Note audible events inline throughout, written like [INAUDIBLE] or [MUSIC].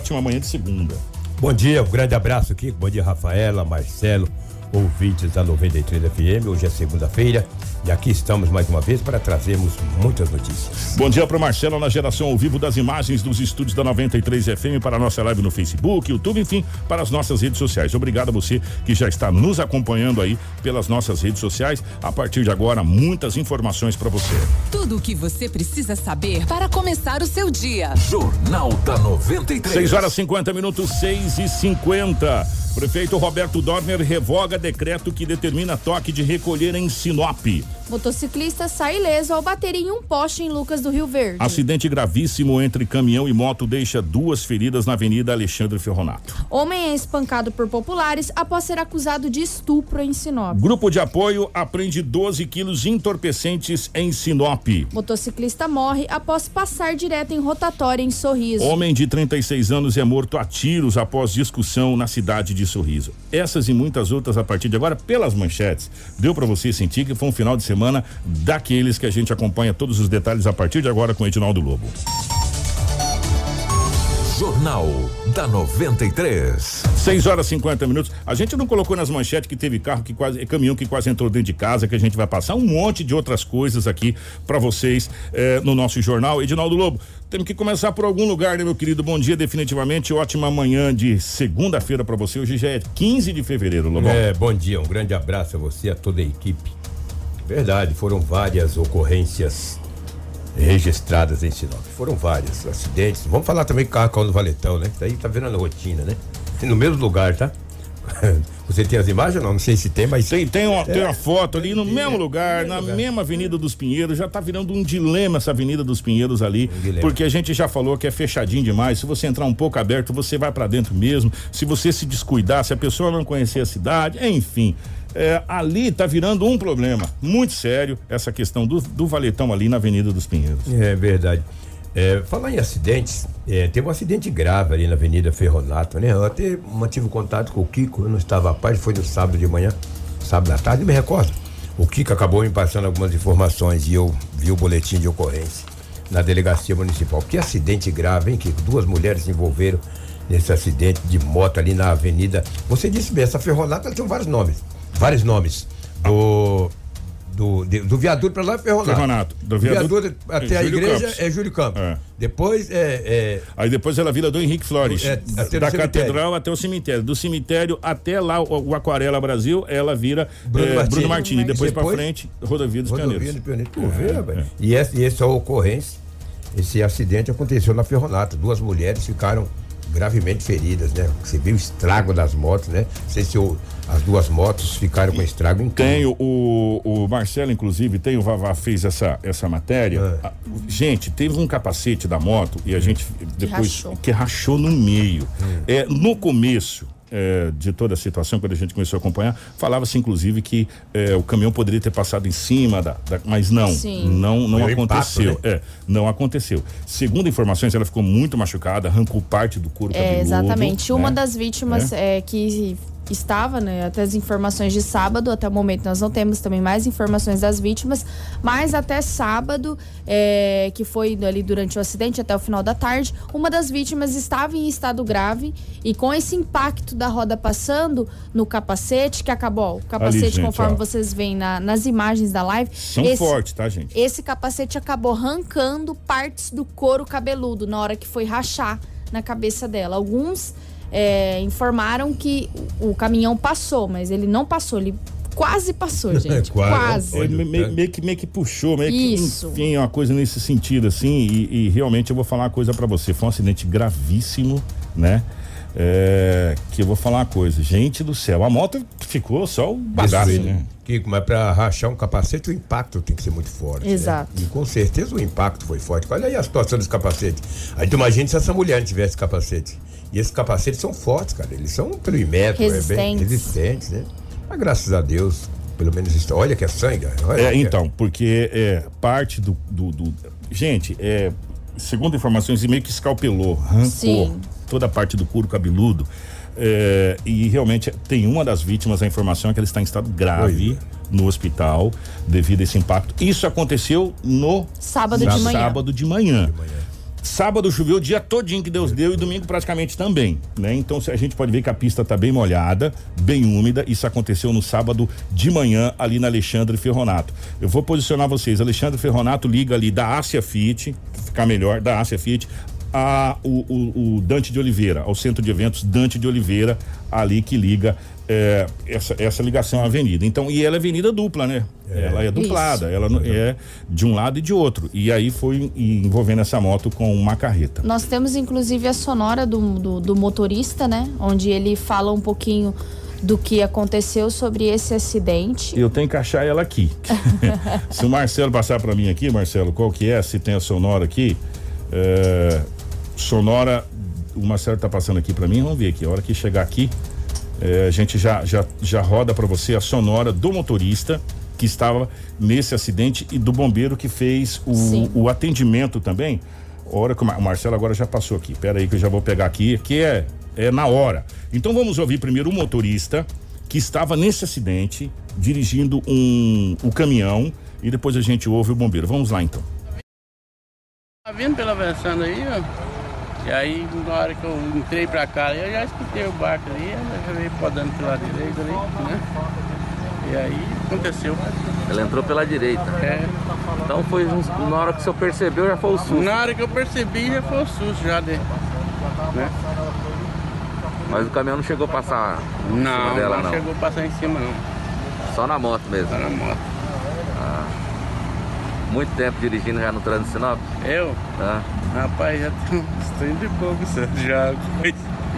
Ótima manhã de segunda. Bom dia, um grande abraço aqui. Bom dia, Rafaela, Marcelo, ouvintes da 93 FM. Hoje é segunda-feira e aqui estamos mais uma vez para trazermos muitas notícias. Bom dia para o Marcelo na geração ao vivo das imagens dos estúdios da 93 FM para a nossa live no Facebook, YouTube, enfim, para as nossas redes sociais. Obrigado a você que já está nos acompanhando aí pelas nossas redes sociais. A partir de agora, muitas informações para você. Tudo o que você precisa saber para começar o seu dia. Jornal da 93. 6 horas 50 minutos, 6 e 50. Prefeito Roberto Dorner revoga decreto que determina toque de recolher em Sinop. Motociclista sai ileso ao bater em um poste em Lucas do Rio Verde. Acidente gravíssimo entre caminhão e moto deixa duas feridas na Avenida Alexandre Ferronato. Homem é espancado por populares após ser acusado de estupro em Sinop. Grupo de apoio apreende 12 quilos de entorpecentes em Sinop. Motociclista morre após passar direto em rotatória em Sorriso. Homem de 36 anos é morto a tiros após discussão na cidade de Sorriso. Essas e muitas outras a partir de agora pelas manchetes. Deu para você sentir que foi um final de semana daqueles que a gente acompanha todos os detalhes a partir de agora com Edinaldo Lobo. Jornal da 93. 6 horas 50 minutos. A gente não colocou nas manchetes que teve carro que quase, caminhão que quase entrou dentro de casa, que a gente vai passar um monte de outras coisas aqui para vocês eh, no nosso jornal. Edinaldo Lobo, temos que começar por algum lugar, né, meu querido? Bom dia, definitivamente. Ótima manhã de segunda-feira para você. Hoje já é 15 de fevereiro, Lobo. É, bom dia, um grande abraço a você, a toda a equipe. Verdade, foram várias ocorrências registradas em Sinop. Foram vários acidentes. Vamos falar também com o carro no Valetão, né? Isso aí tá virando rotina, né? No mesmo lugar, tá? [LAUGHS] Você tem as imagens? Não, não sei se tem, mas. Tem, tem, uma, é, tem uma foto ali no mesmo lugar, na lugar. mesma Avenida dos Pinheiros. Já tá virando um dilema essa Avenida dos Pinheiros ali. Um porque a gente já falou que é fechadinho demais. Se você entrar um pouco aberto, você vai para dentro mesmo. Se você se descuidar, se a pessoa não conhecer a cidade, enfim. É, ali está virando um problema muito sério essa questão do, do valetão ali na Avenida dos Pinheiros. É verdade. É, falar em acidentes, é, teve um acidente grave ali na Avenida Ferronato, né? Eu até mantive contato com o Kiko, eu não estava a paz, foi no sábado de manhã, sábado à tarde, me recordo. O Kiko acabou me passando algumas informações e eu vi o boletim de ocorrência na delegacia municipal. Que acidente grave, hein, Kiko? Duas mulheres se envolveram nesse acidente de moto ali na avenida. Você disse bem, essa Ferronato tem vários nomes vários nomes. Do. Do, de, do viaduto para lá é Ferronato. Ferronato. Do viaduto, viaduto até a igreja Campos. é Júlio Campos. É. Depois é, é, Aí depois ela vira do Henrique Flores. É, da catedral até o cemitério. Do cemitério até lá o, o Aquarela Brasil, ela vira Bruno, é, Martini. Bruno Martini. Depois, depois para frente, Rodovia dos Pioneiros. Vê, é, E, essa, e essa ocorrência, esse acidente aconteceu na Ferronato. Duas mulheres ficaram gravemente feridas, né? Você viu o estrago das motos, né? Não sei se o, as duas motos ficaram com estrago incrível. Tem o, o Marcelo, inclusive, tem o Vavá fez essa, essa matéria. É. Gente, teve um capacete da moto e a hum. gente depois que rachou, que rachou no meio. Hum. É, no começo, é, de toda a situação, quando a gente começou a acompanhar, falava-se inclusive que é, o caminhão poderia ter passado em cima da, da mas não, Sim. não, não aconteceu. Impacto, né? É, não aconteceu. Segundo informações, ela ficou muito machucada, arrancou parte do couro é, cabeludo. Exatamente. Né? Uma das vítimas é. é que estava, né, até as informações de sábado, até o momento nós não temos também mais informações das vítimas, mas até sábado, é, que foi ali durante o acidente, até o final da tarde, uma das vítimas estava em estado grave e com esse impacto da roda passando no capacete, que acabou, o capacete, ali, gente, conforme ó. vocês veem na, nas imagens da live. São esse, fortes, tá, gente? Esse capacete acabou arrancando partes do couro cabeludo na hora que foi rachar na cabeça dela. Alguns é, informaram que o caminhão passou, mas ele não passou, ele quase passou, [LAUGHS] gente. quase. É, meio, meio, que, meio que puxou, meio Isso. que. Enfim, uma coisa nesse sentido, assim. E, e realmente eu vou falar uma coisa para você. Foi um acidente gravíssimo, né? É, que eu vou falar uma coisa, gente do céu, a moto ficou só o bagaço, né? Kiko, mas para rachar um capacete o impacto tem que ser muito forte. Né? Exato. Né? E com certeza o impacto foi forte. Olha aí a situação desse capacete. Aí tu imagina se essa mulher não tivesse capacete. E esses capacetes são fortes, cara. Eles são pelo resistentes. é bem resistentes, né? Mas graças a Deus, pelo menos isso. Olha que é sangue. Olha é, então, é. porque é parte do, do, do, Gente, é, segundo informações, meio que escalpelou, arrancou Sim. toda a parte do couro cabeludo. É, e realmente tem uma das vítimas, a informação é que ela está em estado grave Oi. no hospital devido a esse impacto. Isso aconteceu no sábado, de manhã. sábado de manhã. De manhã. Sábado choveu o dia todinho que Deus deu e domingo praticamente também, né? Então a gente pode ver que a pista está bem molhada, bem úmida. Isso aconteceu no sábado de manhã ali na Alexandre Ferronato. Eu vou posicionar vocês. Alexandre Ferronato liga ali da Ásia Fit, ficar melhor, da Ásia Fit a o, o, o, Dante de Oliveira, ao centro de eventos Dante de Oliveira, ali que liga é, essa, essa ligação à avenida. Então, e ela é avenida dupla, né? É. Ela é duplada, Isso. ela é de um lado e de outro. E aí foi envolvendo essa moto com uma carreta. Nós temos inclusive a sonora do, do, do motorista, né? Onde ele fala um pouquinho do que aconteceu sobre esse acidente. Eu tenho que achar ela aqui. [LAUGHS] [LAUGHS] se o Marcelo passar para mim aqui, Marcelo, qual que é? Se tem a sonora aqui, é, sonora, o Marcelo tá passando aqui para mim, vamos ver aqui. A hora que chegar aqui, é, a gente já, já, já roda para você a sonora do motorista que estava nesse acidente e do bombeiro que fez o, o atendimento também. Hora que o Marcelo agora já passou aqui. Pera aí que eu já vou pegar aqui, que é, é na hora. Então vamos ouvir primeiro o motorista que estava nesse acidente, dirigindo um, o caminhão, e depois a gente ouve o bombeiro. Vamos lá então. Tá vindo pela versão aí, ó. E aí, na hora que eu entrei pra cá, eu já escutei o barco ali, já veio podando pela direita ali, né? E aí aconteceu. Ela entrou pela direita. É. Então foi na hora que o senhor percebeu já foi o susto. Na hora que eu percebi já foi o susto já de. Né? Mas o caminhão não chegou a passar não, dela, não. Não chegou a passar em cima não. Só na moto mesmo? Só na moto. Ah. Muito tempo dirigindo já no trânsito Sinop? Eu? Ah. Rapaz, já tem [LAUGHS] uns 30 e poucos já.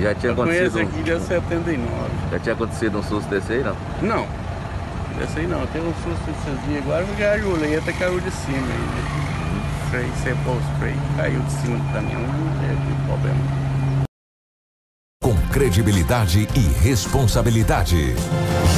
Já tinha eu acontecido. Conheço aqui de 79. Já tinha acontecido um susto desse aí, não? Não. Desse aí não. Teve um susto desses dias agora porque a Julieta caiu de cima aí. Freio, você pôs freio, caiu de cima do caminhão, não teve problema com credibilidade e responsabilidade.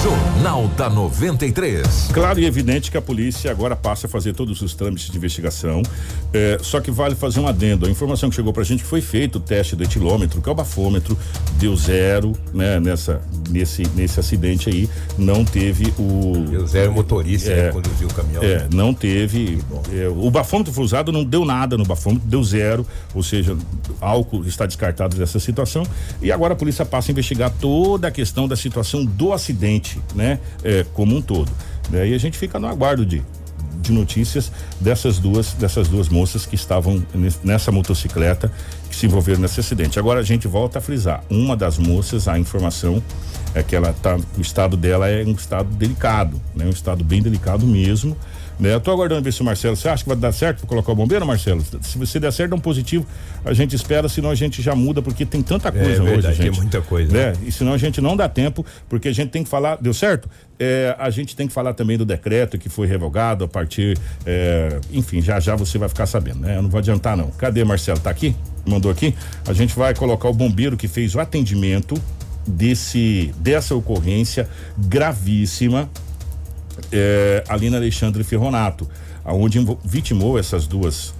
Jornal da 93. Claro e evidente que a polícia agora passa a fazer todos os trâmites de investigação. É, só que vale fazer um adendo. A informação que chegou pra gente que foi feito o teste do etilômetro, que é o bafômetro, deu zero, né? Nessa, nesse, nesse acidente aí, não teve o. Deu zero motorista é, conduziu o caminhão. É, não teve. É, o bafômetro foi usado, não deu nada no bafômetro, deu zero, ou seja, álcool está descartado dessa situação. E agora a polícia passa a investigar toda a questão da situação do acidente, né? É, como um todo. Né? E a gente fica no aguardo de, de notícias dessas duas dessas duas moças que estavam nessa motocicleta que se envolveram nesse acidente. Agora a gente volta a frisar, uma das moças, a informação é que ela tá, o estado dela é um estado delicado, né? Um estado bem delicado mesmo. Né? Eu tô aguardando ver se o Marcelo, você acha que vai dar certo para colocar o bombeiro, Marcelo? Se você der certo, é um positivo, a gente espera, senão a gente já muda, porque tem tanta coisa é, verdade, hoje, gente. Tem muita coisa. Né? E senão a gente não dá tempo, porque a gente tem que falar, deu certo? É, a gente tem que falar também do decreto que foi revogado a partir, é, enfim, já já você vai ficar sabendo, né? Eu não vou adiantar não. Cadê Marcelo? Tá aqui? Mandou aqui? A gente vai colocar o bombeiro que fez o atendimento desse dessa ocorrência gravíssima é, ali na Alexandre Ferronato, aonde vitimou essas duas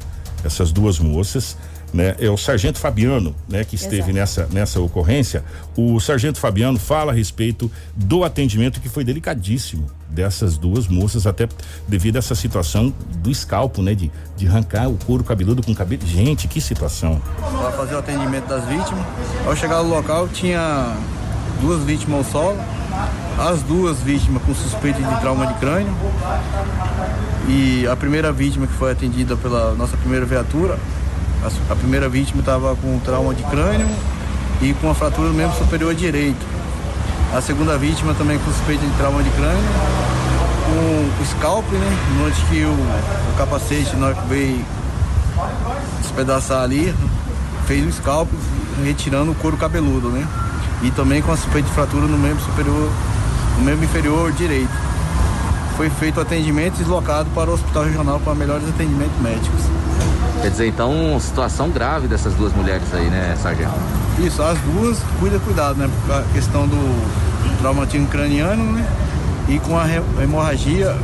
essas duas moças. Né, é o sargento Fabiano, né, que esteve nessa nessa ocorrência. O sargento Fabiano fala a respeito do atendimento que foi delicadíssimo dessas duas moças, até devido a essa situação do escalpo, né, de, de arrancar o couro cabeludo com cabelo. Gente, que situação. Para fazer o atendimento das vítimas, ao chegar no local tinha duas vítimas ao solo as duas vítimas com suspeita de trauma de crânio. E a primeira vítima que foi atendida pela nossa primeira viatura, a, primeira vítima estava com trauma de crânio e com a fratura do membro superior direito. A segunda vítima também com suspeita de trauma de crânio, com o scalp, né? Onde que o, o capacete, que veio despedaçar ali, fez o scalp, retirando o couro cabeludo, né? E também com a suspeita de fratura no membro superior no membro inferior direito. Foi feito atendimento deslocado para o hospital regional para melhores atendimentos médicos. Quer dizer, então, situação grave dessas duas mulheres aí, né, sargento? Isso, as duas, cuida, cuidado, né? Por a questão do traumatismo craniano, né? E com a hemorragia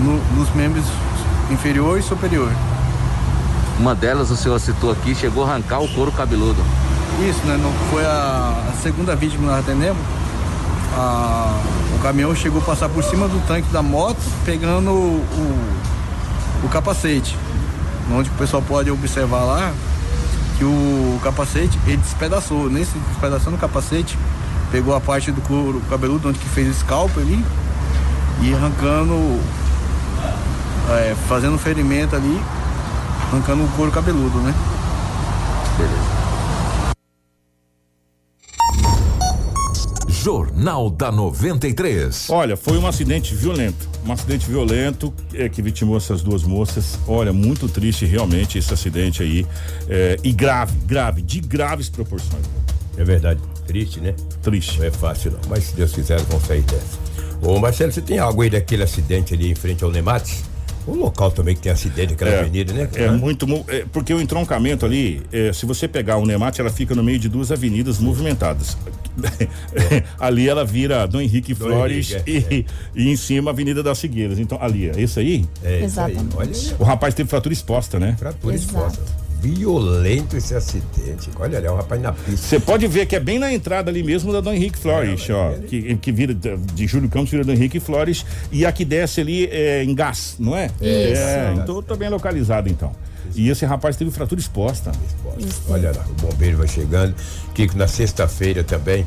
no, nos membros inferior e superior. Uma delas, o senhor citou aqui, chegou a arrancar o couro cabeludo. Isso, né? Não, foi a, segunda vítima que nós atendemos a, o caminhão chegou a passar por cima do tanque da moto, pegando o, o, capacete. onde o pessoal pode observar lá que o capacete ele despedaçou. Nesse despedaçando o capacete, pegou a parte do couro cabeludo onde que fez o scalp ali e arrancando, é, fazendo ferimento ali, arrancando o couro cabeludo, né? Jornal da 93. Olha, foi um acidente violento. Um acidente violento é, que vitimou essas duas moças. Olha, muito triste realmente esse acidente aí. É, e grave, grave, de graves proporções. É verdade. Triste, né? Triste. Não é fácil, não. Mas se Deus quiser, vão sair dessa. Ô, Marcelo, você tem algo aí daquele acidente ali em frente ao Nemates? O local também que tem acidente, aquela é, avenida, né? É muito. É, porque o entroncamento ali, é, se você pegar o Nemate, ela fica no meio de duas avenidas movimentadas. É. [LAUGHS] ali ela vira Dom Henrique Dom Flores Henrique, e, é. e, em cima a Avenida das Figueiras. Então, ali, é isso aí? É, Exatamente. Olha, o rapaz teve fratura exposta, né? Fratura Exato. exposta violento esse acidente. Olha ali, é um rapaz na pista. Você pode ver que é bem na entrada ali mesmo da Dom Henrique Flores, é, ó. Ele... Que, que vira de Júlio Campos, vira Dom Henrique Flores. E a que desce ali é em gás, não é? Isso. É, então tô bem localizado então. E esse rapaz teve fratura exposta. exposta. Olha lá, o bombeiro vai chegando. Kiko, na sexta-feira também,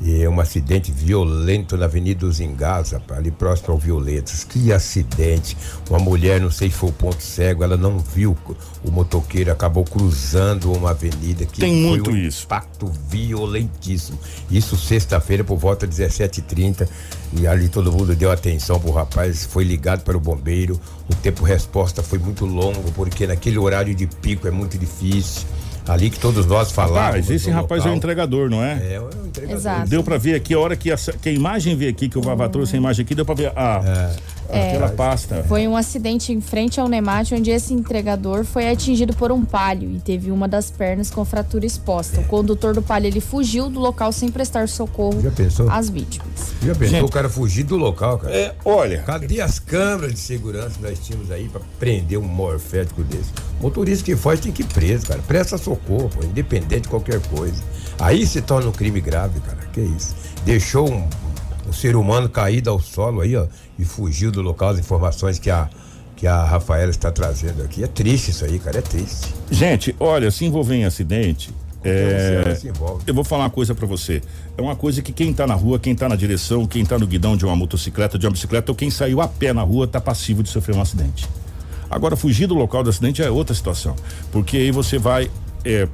e é um acidente violento na Avenida dos Engás, ali próximo ao Violetas. Que acidente. Uma mulher, não sei se foi o ponto cego, ela não viu o motoqueiro, acabou cruzando uma avenida que Tem muito um isso. impacto violentíssimo. Isso sexta-feira por volta de 17h30. E ali todo mundo deu atenção pro rapaz, foi ligado para o bombeiro. O tempo resposta foi muito longo, porque naquele horário de pico é muito difícil ali que todos nós falávamos. Rapaz, esse rapaz local. é o entregador, não é? É, é o entregador. Exato. Deu pra ver aqui a hora que a, que a imagem veio aqui, que o Vavá trouxe a imagem aqui, deu pra ver a, é. aquela pasta. Foi um acidente em frente ao Nemate, onde esse entregador foi atingido por um palio e teve uma das pernas com fratura exposta. O condutor do palio, ele fugiu do local sem prestar socorro às vítimas. Já pensou Gente, o cara fugir do local, cara? É, olha. Cadê as câmeras de segurança que nós tínhamos aí pra prender um morfético desse? Motorista que foge tem que ir preso, cara. Presta socorro, pô, independente de qualquer coisa. Aí se torna um crime grave, cara. Que isso? Deixou um, um ser humano caído ao solo aí, ó, e fugiu do local. As informações que a que a Rafaela está trazendo aqui. É triste isso aí, cara, é triste. Gente, olha, se envolver em acidente, é, eu vou falar uma coisa para você. É uma coisa que quem tá na rua, quem tá na direção, quem tá no guidão de uma motocicleta, de uma bicicleta, ou quem saiu a pé na rua, tá passivo de sofrer um acidente. Agora, fugir do local do acidente é outra situação, porque aí você vai é,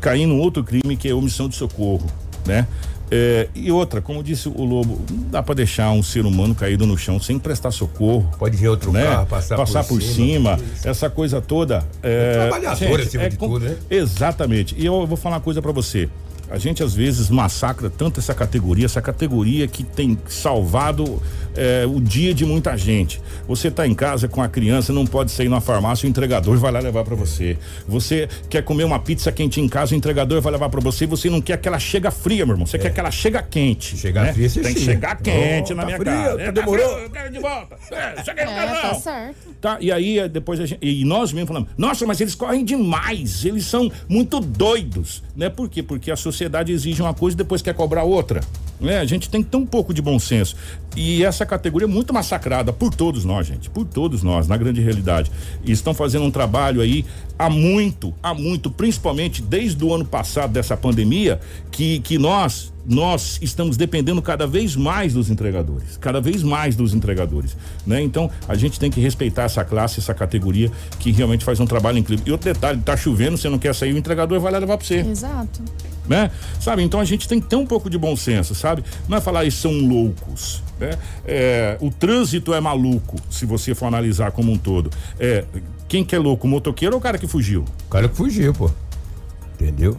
cair num outro crime que é omissão de socorro, né? É, e outra, como disse o Lobo, não dá para deixar um ser humano caído no chão sem prestar socorro. Pode vir outro né? carro, passar, passar por, por cima, cima essa coisa toda. É, é trabalhador gente, acima é, de tudo, né? Exatamente. E eu vou falar uma coisa para você. A gente às vezes massacra tanto essa categoria, essa categoria que tem salvado é, o dia de muita gente. Você está em casa com a criança, não pode sair na farmácia, o entregador vai lá levar para você. Você quer comer uma pizza quente em casa, o entregador vai levar para você. Você não quer que ela chega fria, meu irmão. Você é. quer que ela chega quente. Chegar né? fria, você Tem que chegar quente oh, na tá minha fria, casa. Tá é, demorou? eu quero de volta. É, cheguei no é, Tá certo. Tá, e aí depois a gente, e nós mesmo falamos, nossa, mas eles correm demais, eles são muito doidos, né? Por quê? Porque a sociedade exige uma coisa e depois quer cobrar outra. Né? A gente tem que ter um pouco de bom senso. E essa categoria é muito massacrada por todos nós, gente, por todos nós, na grande realidade. E estão fazendo um trabalho aí há muito, há muito, principalmente desde o ano passado dessa pandemia, que, que nós nós estamos dependendo cada vez mais dos entregadores, cada vez mais dos entregadores, né? Então a gente tem que respeitar essa classe, essa categoria que realmente faz um trabalho incrível. E outro detalhe, tá chovendo, você não quer sair, o entregador vai lá levar para você. Exato né? Sabe? Então a gente tem que ter um pouco de bom senso, sabe? Não é falar eles são loucos, né? É, o trânsito é maluco, se você for analisar como um todo. É, quem que é louco, o motoqueiro ou o cara que fugiu? O cara que fugiu, pô. Entendeu?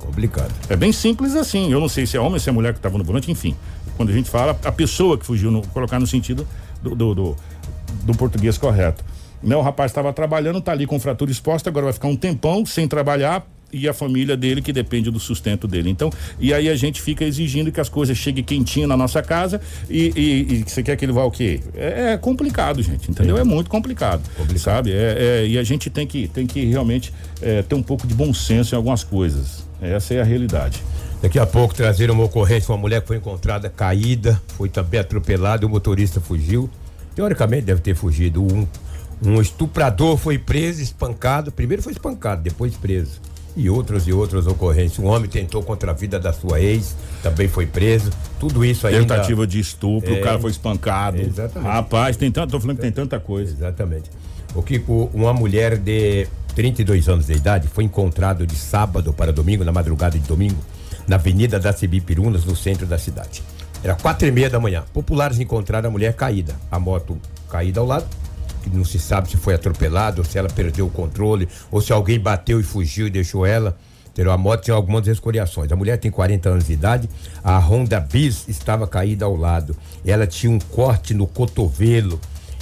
Complicado. É bem simples assim. Eu não sei se é homem, se é mulher que estava no volante, enfim. Quando a gente fala, a pessoa que fugiu, no, colocar no sentido do, do, do, do português correto. Né, o rapaz estava trabalhando, tá ali com fratura exposta, agora vai ficar um tempão sem trabalhar, e a família dele que depende do sustento dele. Então, e aí a gente fica exigindo que as coisas cheguem quentinho na nossa casa e, e, e você quer que ele vá o quê? É, é complicado, gente, entendeu? É, é muito complicado, complicado. sabe? É, é, e a gente tem que, tem que realmente é, ter um pouco de bom senso em algumas coisas. Essa é a realidade. Daqui a pouco trazer uma ocorrência, uma mulher que foi encontrada caída, foi também atropelada e o motorista fugiu. Teoricamente deve ter fugido. Um Um estuprador foi preso, espancado. Primeiro foi espancado, depois preso. E outras e outras ocorrências. Um homem tentou contra a vida da sua ex, também foi preso. Tudo isso aí. Tentativa de estupro, é, o cara foi espancado. Exatamente. Rapaz, tem tanto, tô falando que tem tanta coisa. Exatamente. O Kiko, uma mulher de 32 anos de idade foi encontrado de sábado para domingo, na madrugada de domingo, na Avenida da Cibipirunas, no centro da cidade. Era quatro e meia da manhã. Populares encontraram a mulher caída, a moto caída ao lado que não se sabe se foi atropelado, ou se ela perdeu o controle, ou se alguém bateu e fugiu e deixou ela. A moto tinha algumas escoriações. A mulher tem 40 anos de idade, a Honda Bis estava caída ao lado. Ela tinha um corte no cotovelo.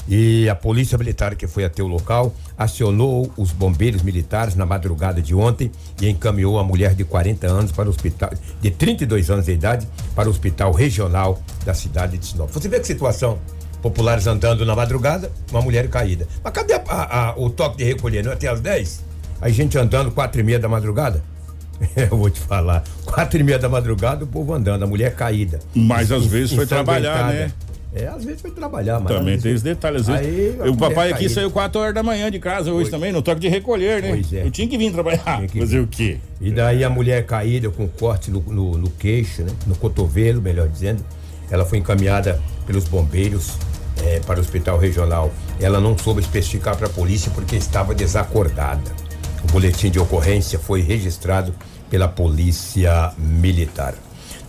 E a polícia militar que foi até o local acionou os bombeiros militares na madrugada de ontem e encaminhou a mulher de 40 anos para o hospital, de 32 anos de idade, para o hospital regional da cidade de Sinop. Você vê que situação populares andando na madrugada, uma mulher caída. Mas cadê a, a, a, o toque de recolher? Não é até às 10? A gente andando quatro e meia da madrugada? [LAUGHS] Eu vou te falar. Quatro e meia da madrugada, o povo andando, a mulher caída. Mas às vezes foi trabalhar, né? É, às vezes foi trabalhar, mas. Também tem os detalhes. Às vezes. Aí, o papai aqui saiu 4 horas da manhã de casa hoje pois. também, no toque de recolher, né? Pois é. Eu tinha que vir trabalhar. Que fazer vir. o quê? E daí a mulher caída com corte no, no, no queixo, né? No cotovelo, melhor dizendo. Ela foi encaminhada pelos bombeiros é, para o hospital regional. Ela não soube especificar para a polícia porque estava desacordada. O boletim de ocorrência foi registrado pela polícia militar.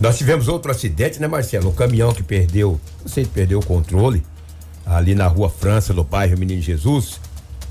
Nós tivemos outro acidente, né, Marcelo? Um caminhão que perdeu, não sei se perdeu o controle, ali na rua França, no bairro Menino Jesus,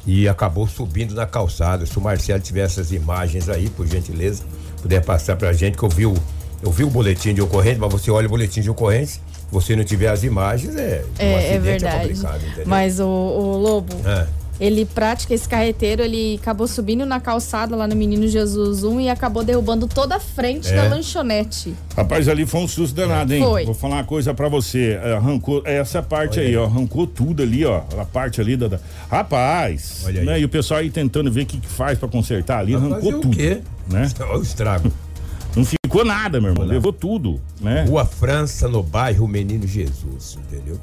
e acabou subindo na calçada. Se o Marcelo tiver essas imagens aí, por gentileza, puder passar pra gente, que eu vi o, eu vi o boletim de ocorrência, mas você olha o boletim de ocorrência, você não tiver as imagens, é. É, um é, é verdade. É Mas o, o Lobo. É. Ele pratica esse carreteiro, ele acabou subindo na calçada lá no Menino Jesus 1 e acabou derrubando toda a frente é. da lanchonete. Rapaz, ali foi um susto danado, hein? Foi. Vou falar uma coisa para você. É, arrancou essa parte aí, aí, ó. Arrancou tudo ali, ó. A parte ali da. da... Rapaz! Olha né? aí. E o pessoal aí tentando ver o que, que faz para consertar ali, arrancou tudo. O quê? Né? Olha o estrago. Não ficou nada, meu irmão. Levou tudo, né? Rua França, no bairro Menino Jesus, entendeu?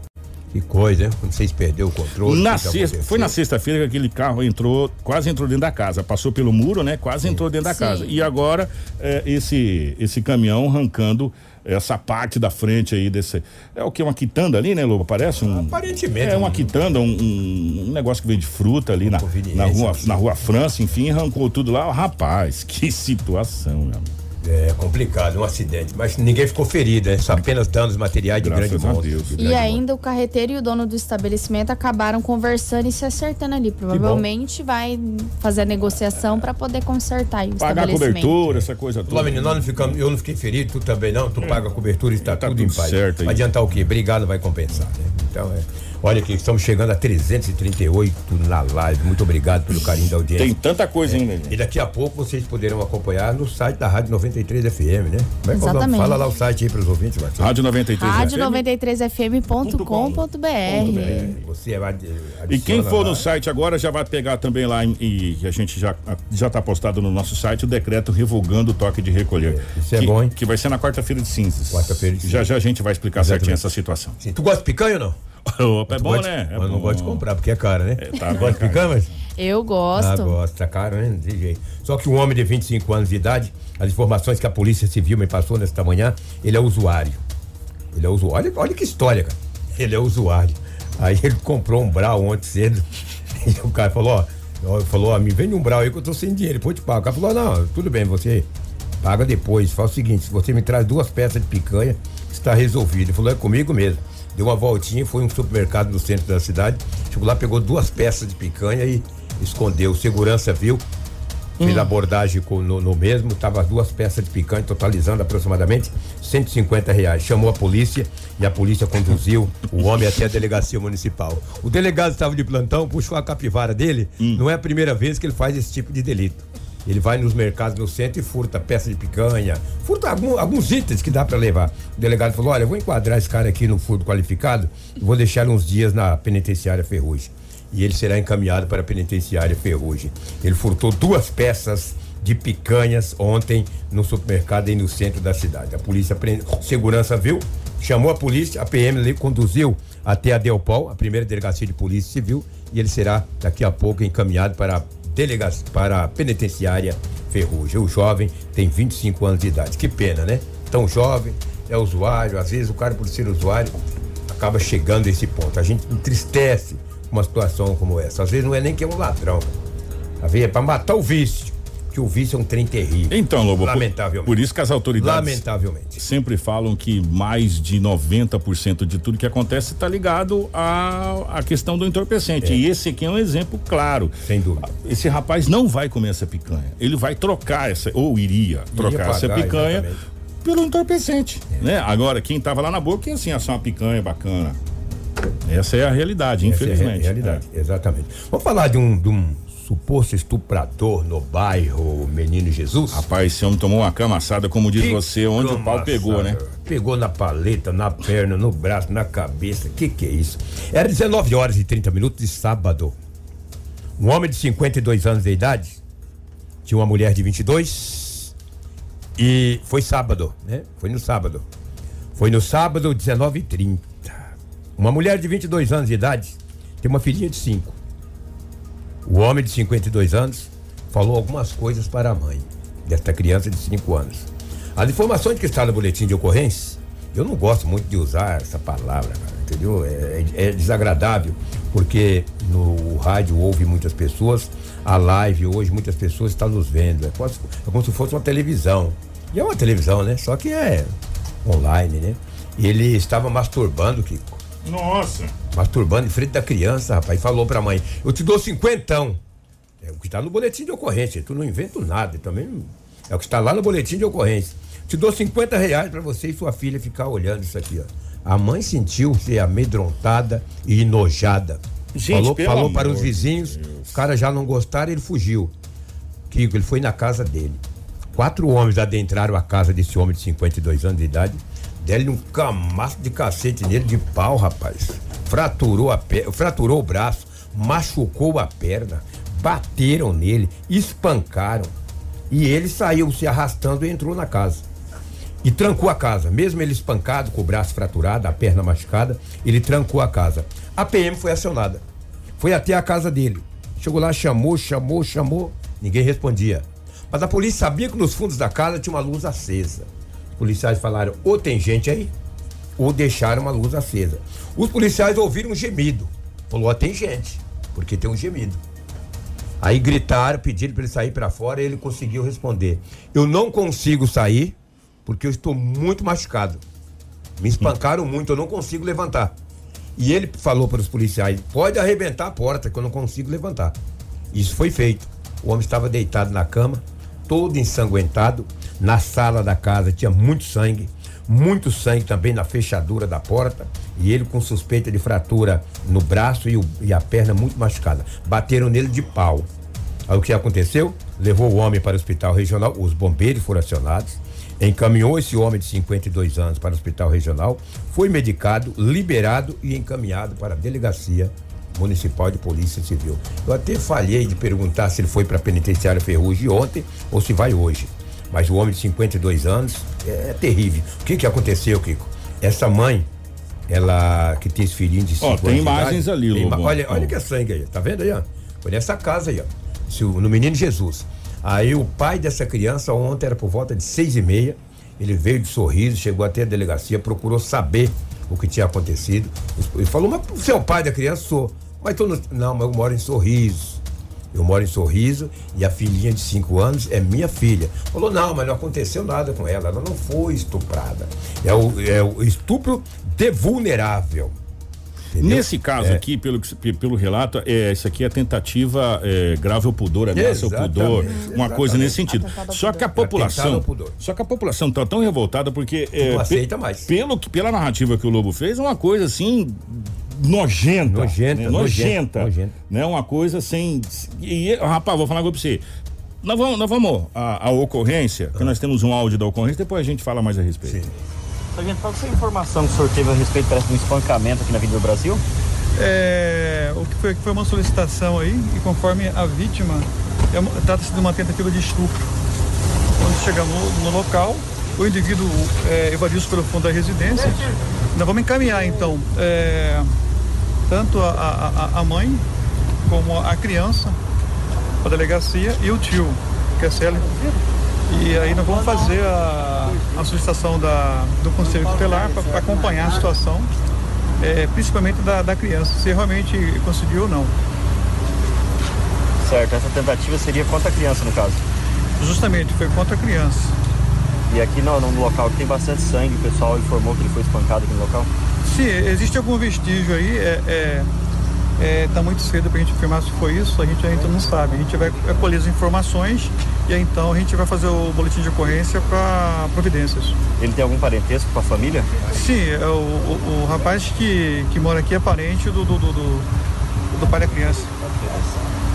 Que coisa, hein? Quando vocês perderam o controle. Na sexta, foi na sexta-feira que aquele carro entrou, quase entrou dentro da casa. Passou pelo muro, né? Quase Sim. entrou dentro da Sim. casa. E agora, é, esse, esse caminhão arrancando essa parte da frente aí desse. É o que? Uma quitanda ali, né, Lobo? Parece um. Aparentemente. É uma quitanda, um, um, um negócio que vende fruta ali na, na, rua, na rua França, enfim, arrancou tudo lá. Rapaz, que situação, meu amigo. É complicado, um acidente. Mas ninguém ficou ferido, é só apenas danos materiais de Graças grande monta. E ainda o carreteiro e o dono do estabelecimento acabaram conversando e se acertando ali. Provavelmente vai fazer a negociação para poder consertar o Pagar cobertura, essa coisa toda. Lá, menino, nós não ficamos, eu não fiquei ferido, tu também não, tu é. paga a cobertura e está tá tudo, tudo em paz. Certo Vai adiantar o quê? Obrigado vai compensar, né? Então é. Olha aqui, estamos chegando a 338 na live. Muito obrigado pelo carinho da audiência. Tem tanta coisa ainda. E daqui a pouco vocês poderão acompanhar no site da Rádio 93 FM, né? É Exatamente. Fala lá o site aí para os ouvintes, Marcelo. Rádio 93 Rádio 93fm.com.br. Você é E quem for no site agora já vai pegar também lá e a gente já já está postado no nosso site o decreto revogando o toque de recolher. É, isso é bom, hein? Que vai ser na quarta-feira de cinzas. Quarta-feira de cinzas. Já já a gente vai explicar Exatamente. certinho essa situação. Sim. Tu gosta de picanha ou não? [LAUGHS] Opa, é bom, né? É mas bom. não gosto de comprar, porque é caro, né? É, tá gosta de picanha, mas... Eu gosto. Ah, gosto, tá caro, né? De jeito. Só que um homem de 25 anos de idade, as informações que a Polícia Civil me passou nesta manhã, ele é usuário. Ele é usuário. Olha, olha que história, cara. Ele é usuário. Aí ele comprou um brau ontem cedo. [LAUGHS] E o cara falou, ó, falou, ó, me vende um brau aí que eu tô sem dinheiro, depois te pago. O cara falou, não, tudo bem, você paga depois. Fala o seguinte, se você me traz duas peças de picanha, está resolvido. Ele falou, é comigo mesmo deu uma voltinha, foi um supermercado no centro da cidade, chegou lá, pegou duas peças de picanha e escondeu. Segurança viu, fez hum. abordagem com, no, no, mesmo, tava duas peças de picanha, totalizando aproximadamente 150 reais. Chamou a polícia e a polícia conduziu o homem até a delegacia municipal. O delegado estava de plantão, puxou a capivara dele. Hum. Não é a primeira vez que ele faz esse tipo de delito. Ele vai nos mercados no centro e furta peça de picanha, furta algum, alguns itens que dá para levar. O delegado falou: olha, eu vou enquadrar esse cara aqui no furto qualificado vou deixar uns dias na penitenciária Ferrugem. E ele será encaminhado para a penitenciária Ferrugem. Ele furtou duas peças de picanhas ontem no supermercado e no centro da cidade. A polícia segurança viu, chamou a polícia, a PM conduziu até a Delpol, a primeira delegacia de polícia civil, e ele será daqui a pouco encaminhado para a delegacia, para a penitenciária Ferrugem. O jovem tem 25 anos de idade. Que pena, né? Tão jovem, é usuário, às vezes o cara por ser usuário acaba chegando a esse ponto. A gente entristece uma situação como essa. Às vezes não é nem que é um ladrão. Às vezes é para matar o vício que o vício é um trem terrível. Então, Lobo, lamentavelmente. Por, por, isso que as autoridades lamentavelmente sempre falam que mais de 90% de tudo que acontece está ligado à, à questão do entorpecente. É. E esse aqui é um exemplo claro. Sem dúvida. Esse rapaz não vai comer essa picanha. Ele vai trocar essa ou iria trocar iria pagar, essa picanha exatamente. pelo entorpecente, é. né? Agora quem estava lá na boca, assim, essa é uma picanha bacana. Essa é a realidade, essa infelizmente. É a realidade, é. exatamente. Vamos falar de um, de um suposto estuprador no bairro Menino Jesus. Rapaz, esse homem tomou uma camaçada, como diz que você, onde o pau pegou, né? Pegou na paleta, na perna, no braço, na cabeça. Que que é isso? Era 19 horas e 30 minutos de sábado. Um homem de 52 anos de idade tinha uma mulher de 22 e foi sábado, né? Foi no sábado. Foi no sábado, 19 h 30 Uma mulher de 22 anos de idade tem uma filhinha de 5 o homem de 52 anos falou algumas coisas para a mãe desta criança de 5 anos. As informações que estão no boletim de ocorrência, eu não gosto muito de usar essa palavra, cara, entendeu? É, é, é desagradável, porque no rádio ouve muitas pessoas, a live hoje muitas pessoas estão nos vendo. É, quase, é como se fosse uma televisão. E é uma televisão, né? Só que é online, né? Ele estava masturbando, Kiko. Nossa! Masturbando em frente da criança, rapaz. E falou pra mãe: Eu te dou cinquentão. É o que está no boletim de ocorrência. Tu não inventa nada. Também é o que está lá no boletim de ocorrência. Te dou 50 reais para você e sua filha ficar olhando isso aqui, ó. A mãe sentiu-se amedrontada e enojada. Gente, falou falou para os vizinhos, os caras já não gostaram, ele fugiu. Kiko, ele foi na casa dele. Quatro homens adentraram a casa desse homem de 52 anos de idade Dele um camaço de cacete nele de pau, rapaz. Fraturou a pe... fraturou o braço, machucou a perna, bateram nele, espancaram. E ele saiu se arrastando e entrou na casa. E trancou a casa. Mesmo ele espancado, com o braço fraturado, a perna machucada, ele trancou a casa. A PM foi acionada. Foi até a casa dele. Chegou lá, chamou, chamou, chamou. Ninguém respondia. Mas a polícia sabia que nos fundos da casa tinha uma luz acesa policiais falaram: ou tem gente aí, ou deixaram uma luz acesa. Os policiais ouviram um gemido. Falou: tem gente, porque tem um gemido. Aí gritaram, pediram para ele sair para fora e ele conseguiu responder: Eu não consigo sair porque eu estou muito machucado. Me espancaram muito, eu não consigo levantar. E ele falou para os policiais: Pode arrebentar a porta, que eu não consigo levantar. Isso foi feito. O homem estava deitado na cama, todo ensanguentado, na sala da casa tinha muito sangue, muito sangue também na fechadura da porta e ele com suspeita de fratura no braço e, o, e a perna muito machucada. Bateram nele de pau. Aí o que aconteceu? Levou o homem para o hospital regional, os bombeiros foram acionados, encaminhou esse homem de 52 anos para o hospital regional, foi medicado, liberado e encaminhado para a delegacia municipal de polícia civil. Eu até falhei de perguntar se ele foi para a penitenciária Ferrugem ontem ou se vai hoje. Mas o homem de 52 anos é, é terrível. O que que aconteceu, Kiko? Essa mãe, ela que tem esse filhinho de 5 anos. Tem imagens ali, tem, Olha, olha que é sangue aí, tá vendo aí, ó? Foi nessa casa aí, ó. No Menino Jesus. Aí o pai dessa criança ontem era por volta de seis e meia. Ele veio de sorriso, chegou até a delegacia, procurou saber o que tinha acontecido. Ele falou, mas você é o pai da criança? Sou. Mas tô no... Não, mas eu moro em Sorriso. Eu moro em Sorriso e a filhinha de 5 anos é minha filha. Falou, não, mas não aconteceu nada com ela, ela não foi estuprada. É o, é o estupro de vulnerável. Entendeu? Nesse caso é. aqui, pelo, pelo relato, é, isso aqui é tentativa é, grave ao pudor, ameaça ao pudor, uma exatamente. coisa nesse sentido. Só que a população. Só que a população tá tão revoltada porque. É, não aceita mais. Pelo, pela narrativa que o Lobo fez, é uma coisa assim nojenta. Nojenta, né? nojenta, nojenta. Né? Uma coisa sem. E, rapaz, vou falar agora pra você. Nós vamos, nós vamos a, a ocorrência, ah. que nós temos um áudio da ocorrência, depois a gente fala mais a respeito. Sim. Sargento, qual foi a informação que o senhor teve a respeito parece, de um espancamento aqui na Vida do Brasil? É, o que foi, foi uma solicitação aí, e conforme a vítima, é, trata-se de uma tentativa de estupro. Quando chegamos no, no local, o indivíduo é, evadiu-se pelo fundo da residência. Nós vamos encaminhar então é, tanto a, a, a, mãe como a criança a delegacia e o tio, que é Célio. E aí nós vamos fazer a, a solicitação da, do Conselho Tutelar para acompanhar a situação, é, principalmente da, da criança, se realmente conseguiu ou não. Certo, essa tentativa seria contra a criança no caso? Justamente, foi contra a criança. E aqui no, no local que tem bastante sangue, o pessoal informou que ele foi espancado aqui no local? Sim, existe algum vestígio aí, é, é, é, tá muito cedo para a gente afirmar se foi isso, a gente ainda não sabe. A gente vai colher as informações e aí, então a gente vai fazer o boletim de ocorrência para providências. Ele tem algum parentesco com a família? Sim, é o, o, o, rapaz que, que mora aqui é parente do, do, do, do, do pai da criança.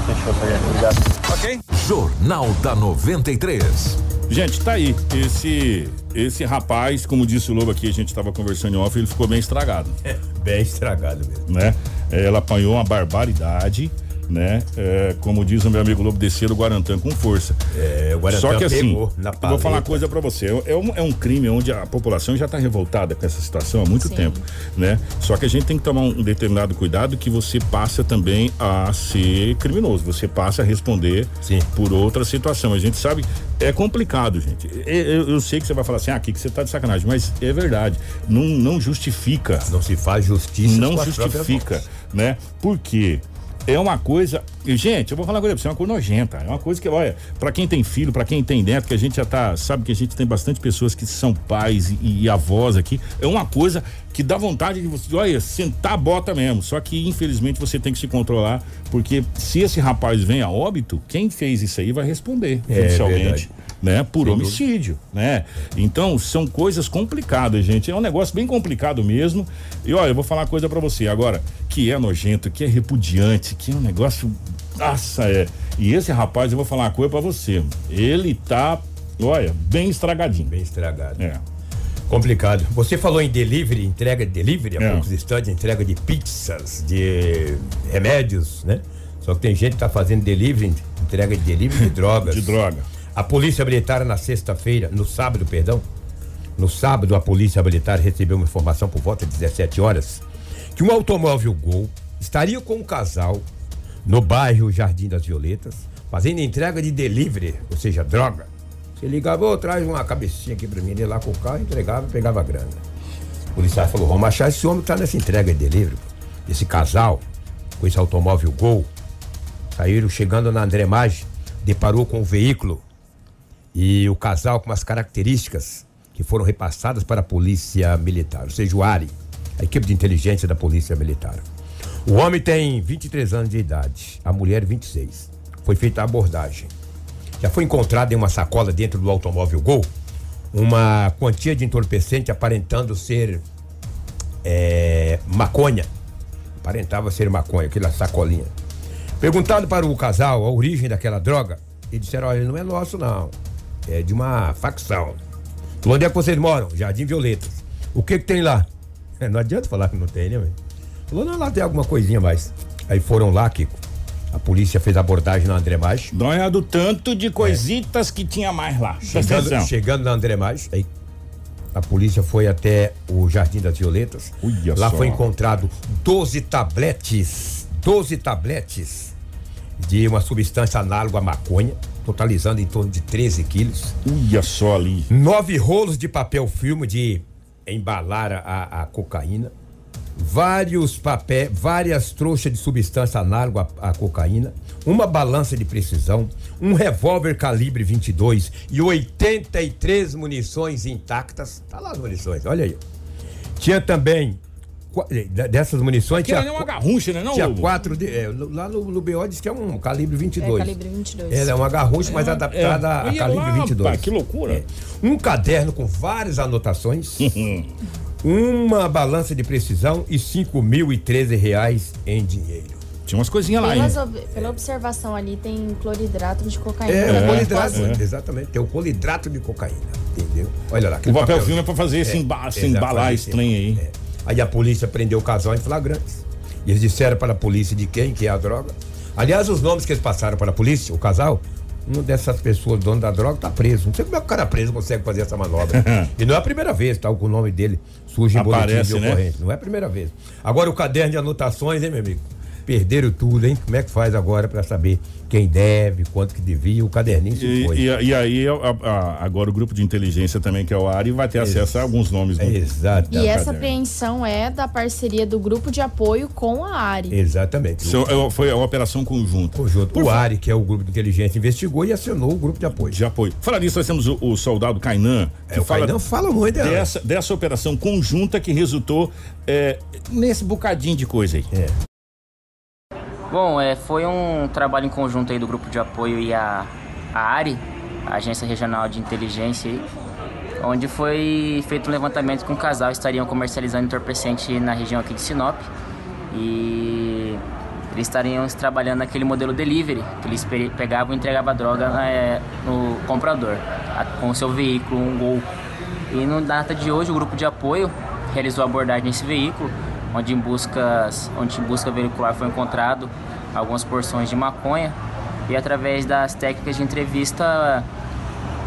Fechou, Obrigado. Ok? Jornal da 93. Gente, tá aí. Esse esse rapaz, como disse o Lobo aqui, a gente estava conversando em off, ele ficou bem estragado. É, [LAUGHS] bem estragado mesmo. Né? Ela apanhou uma barbaridade né? É, como diz o meu amigo Lobo, descer o Guarantã com força. É, o Guarantã Só que assim, na vou falar uma coisa para você. É um, é um crime onde a população já está revoltada com essa situação há muito Sim. tempo, né? Só que a gente tem que tomar um determinado cuidado que você passa também a ser criminoso. Você passa a responder Sim. por outra situação. A gente sabe, é complicado, gente. Eu, eu sei que você vai falar assim, ah, aqui que você tá de sacanagem, mas é verdade. Não, não justifica. Não se faz justiça. Não justifica, né? Por quê? É uma coisa. Gente, eu vou falar uma coisa pra você, é uma coisa nojenta. É uma coisa que, olha, para quem tem filho, para quem tem neto, que a gente já tá. Sabe que a gente tem bastante pessoas que são pais e, e avós aqui. É uma coisa que dá vontade de você, olha, sentar a bota mesmo. Só que, infelizmente, você tem que se controlar, porque se esse rapaz vem a óbito, quem fez isso aí vai responder é, judicialmente. Né, por Sem homicídio, né? Então, são coisas complicadas, gente. É um negócio bem complicado mesmo. E olha, eu vou falar uma coisa para você agora, que é nojento, que é repudiante, que é um negócio, nossa, é. E esse rapaz, eu vou falar uma coisa para você. Ele tá, olha, bem estragadinho. Bem estragado. É. Complicado. Você falou em delivery, entrega de delivery, há é. poucos instantes, entrega de pizzas, de remédios, né? Só que tem gente que tá fazendo delivery, entrega de delivery de [LAUGHS] drogas. de droga. A polícia militar na sexta-feira, no sábado, perdão, no sábado a polícia militar recebeu uma informação por volta de 17 horas que um automóvel Gol estaria com um casal no bairro Jardim das Violetas, fazendo entrega de delivery, ou seja, droga. Você ligava, ô, traz uma cabecinha aqui pra mim, ele lá com o carro, entregava e pegava a grana. O policial falou, vamos achar esse homem que tá nessa entrega de delivery. Esse casal, com esse automóvel Gol, saíram chegando na Andremagem, deparou com o veículo e o casal com umas características que foram repassadas para a polícia militar, ou seja, o ARI, a equipe de inteligência da polícia militar. O homem tem 23 anos de idade, a mulher 26. Foi feita a abordagem. Já foi encontrada em uma sacola dentro do automóvel Gol uma quantia de entorpecente aparentando ser é, maconha. Aparentava ser maconha, aquela sacolinha. Perguntado para o casal a origem daquela droga, eles disseram: olha, não é nosso, não. É de uma facção. Onde é que vocês moram? Jardim Violetas. O que que tem lá? não adianta falar que não tem, né, Falou, não, lá tem alguma coisinha mais. Aí foram lá, Kiko a polícia fez abordagem na André Mais. Dóia do tanto de coisitas é. que tinha mais lá. Chegando, chegando na André Mais, aí a polícia foi até o Jardim das Violetas. Uia lá só. foi encontrado 12 tabletes, 12 tabletes de uma substância análoga à maconha, totalizando em torno de 13 quilos. Uia só ali. Nove rolos de papel filme de embalar a, a cocaína vários papéis, várias trouxas de substância análoga à, à, cocaína, uma balança de precisão, um revólver calibre 22 e 83 munições intactas. Tá lá as munições, olha aí. Tinha também dessas munições Aquilo tinha é uma garrucha, né, não? Tinha quatro de, é, lá no, no BO diz que é um calibre 22. É calibre 22. Ela é uma garrucha, mas é, adaptada é. a calibre lá, 22. que loucura. É. Um caderno com várias anotações. [LAUGHS] uma balança de precisão e cinco mil e treze reais em dinheiro. Tinha umas coisinhas lá, hein? Pela observação ali, tem cloridrato de cocaína. É, é cloridrato, é. exatamente. Tem o cloridrato de cocaína, entendeu? Olha lá. O papel, papel filme é pra fazer esse, emba esse embalar esse trem aí. É. Aí a polícia prendeu o casal em flagrante. E eles disseram para a polícia de quem que é a droga. Aliás, os nomes que eles passaram para a polícia, o casal, uma dessas pessoas, dono da droga, tá preso. Não sei como é que o cara preso consegue fazer essa manobra. [LAUGHS] e não é a primeira vez, tá? O nome dele surge em boletim de né? ocorrência. Né? Não é a primeira vez. Agora o caderno de anotações, hein, meu amigo? Perderam tudo, hein? Como é que faz agora para saber quem deve, quanto que devia, o caderninho se e, foi. E, e aí, a, a, agora o grupo de inteligência também, que é o ARI, vai ter Ex acesso a alguns nomes. Do, Exato. E essa apreensão é da parceria do grupo de apoio com a ARI. Exatamente. So, é, foi a operação conjunta. Conjunto. o ARI, que é o grupo de inteligência, investigou e acionou o grupo de apoio. De apoio. Falar nisso, nós temos o, o soldado Kainan, que é, fala, Kainan fala muito dessa, dessa operação conjunta que resultou é, nesse bocadinho de coisa aí. É. Bom, é, foi um trabalho em conjunto aí do grupo de apoio e a, a ARI, a Agência Regional de Inteligência, aí, onde foi feito um levantamento com um casal, estariam comercializando entorpecente na região aqui de Sinop. E eles estariam trabalhando naquele modelo delivery, que eles pegavam e entregavam a droga é, no comprador, a, com o seu veículo, um Gol. E na data de hoje, o grupo de apoio realizou a abordagem nesse veículo onde em, buscas, onde em busca veicular foi encontrado algumas porções de maconha e através das técnicas de entrevista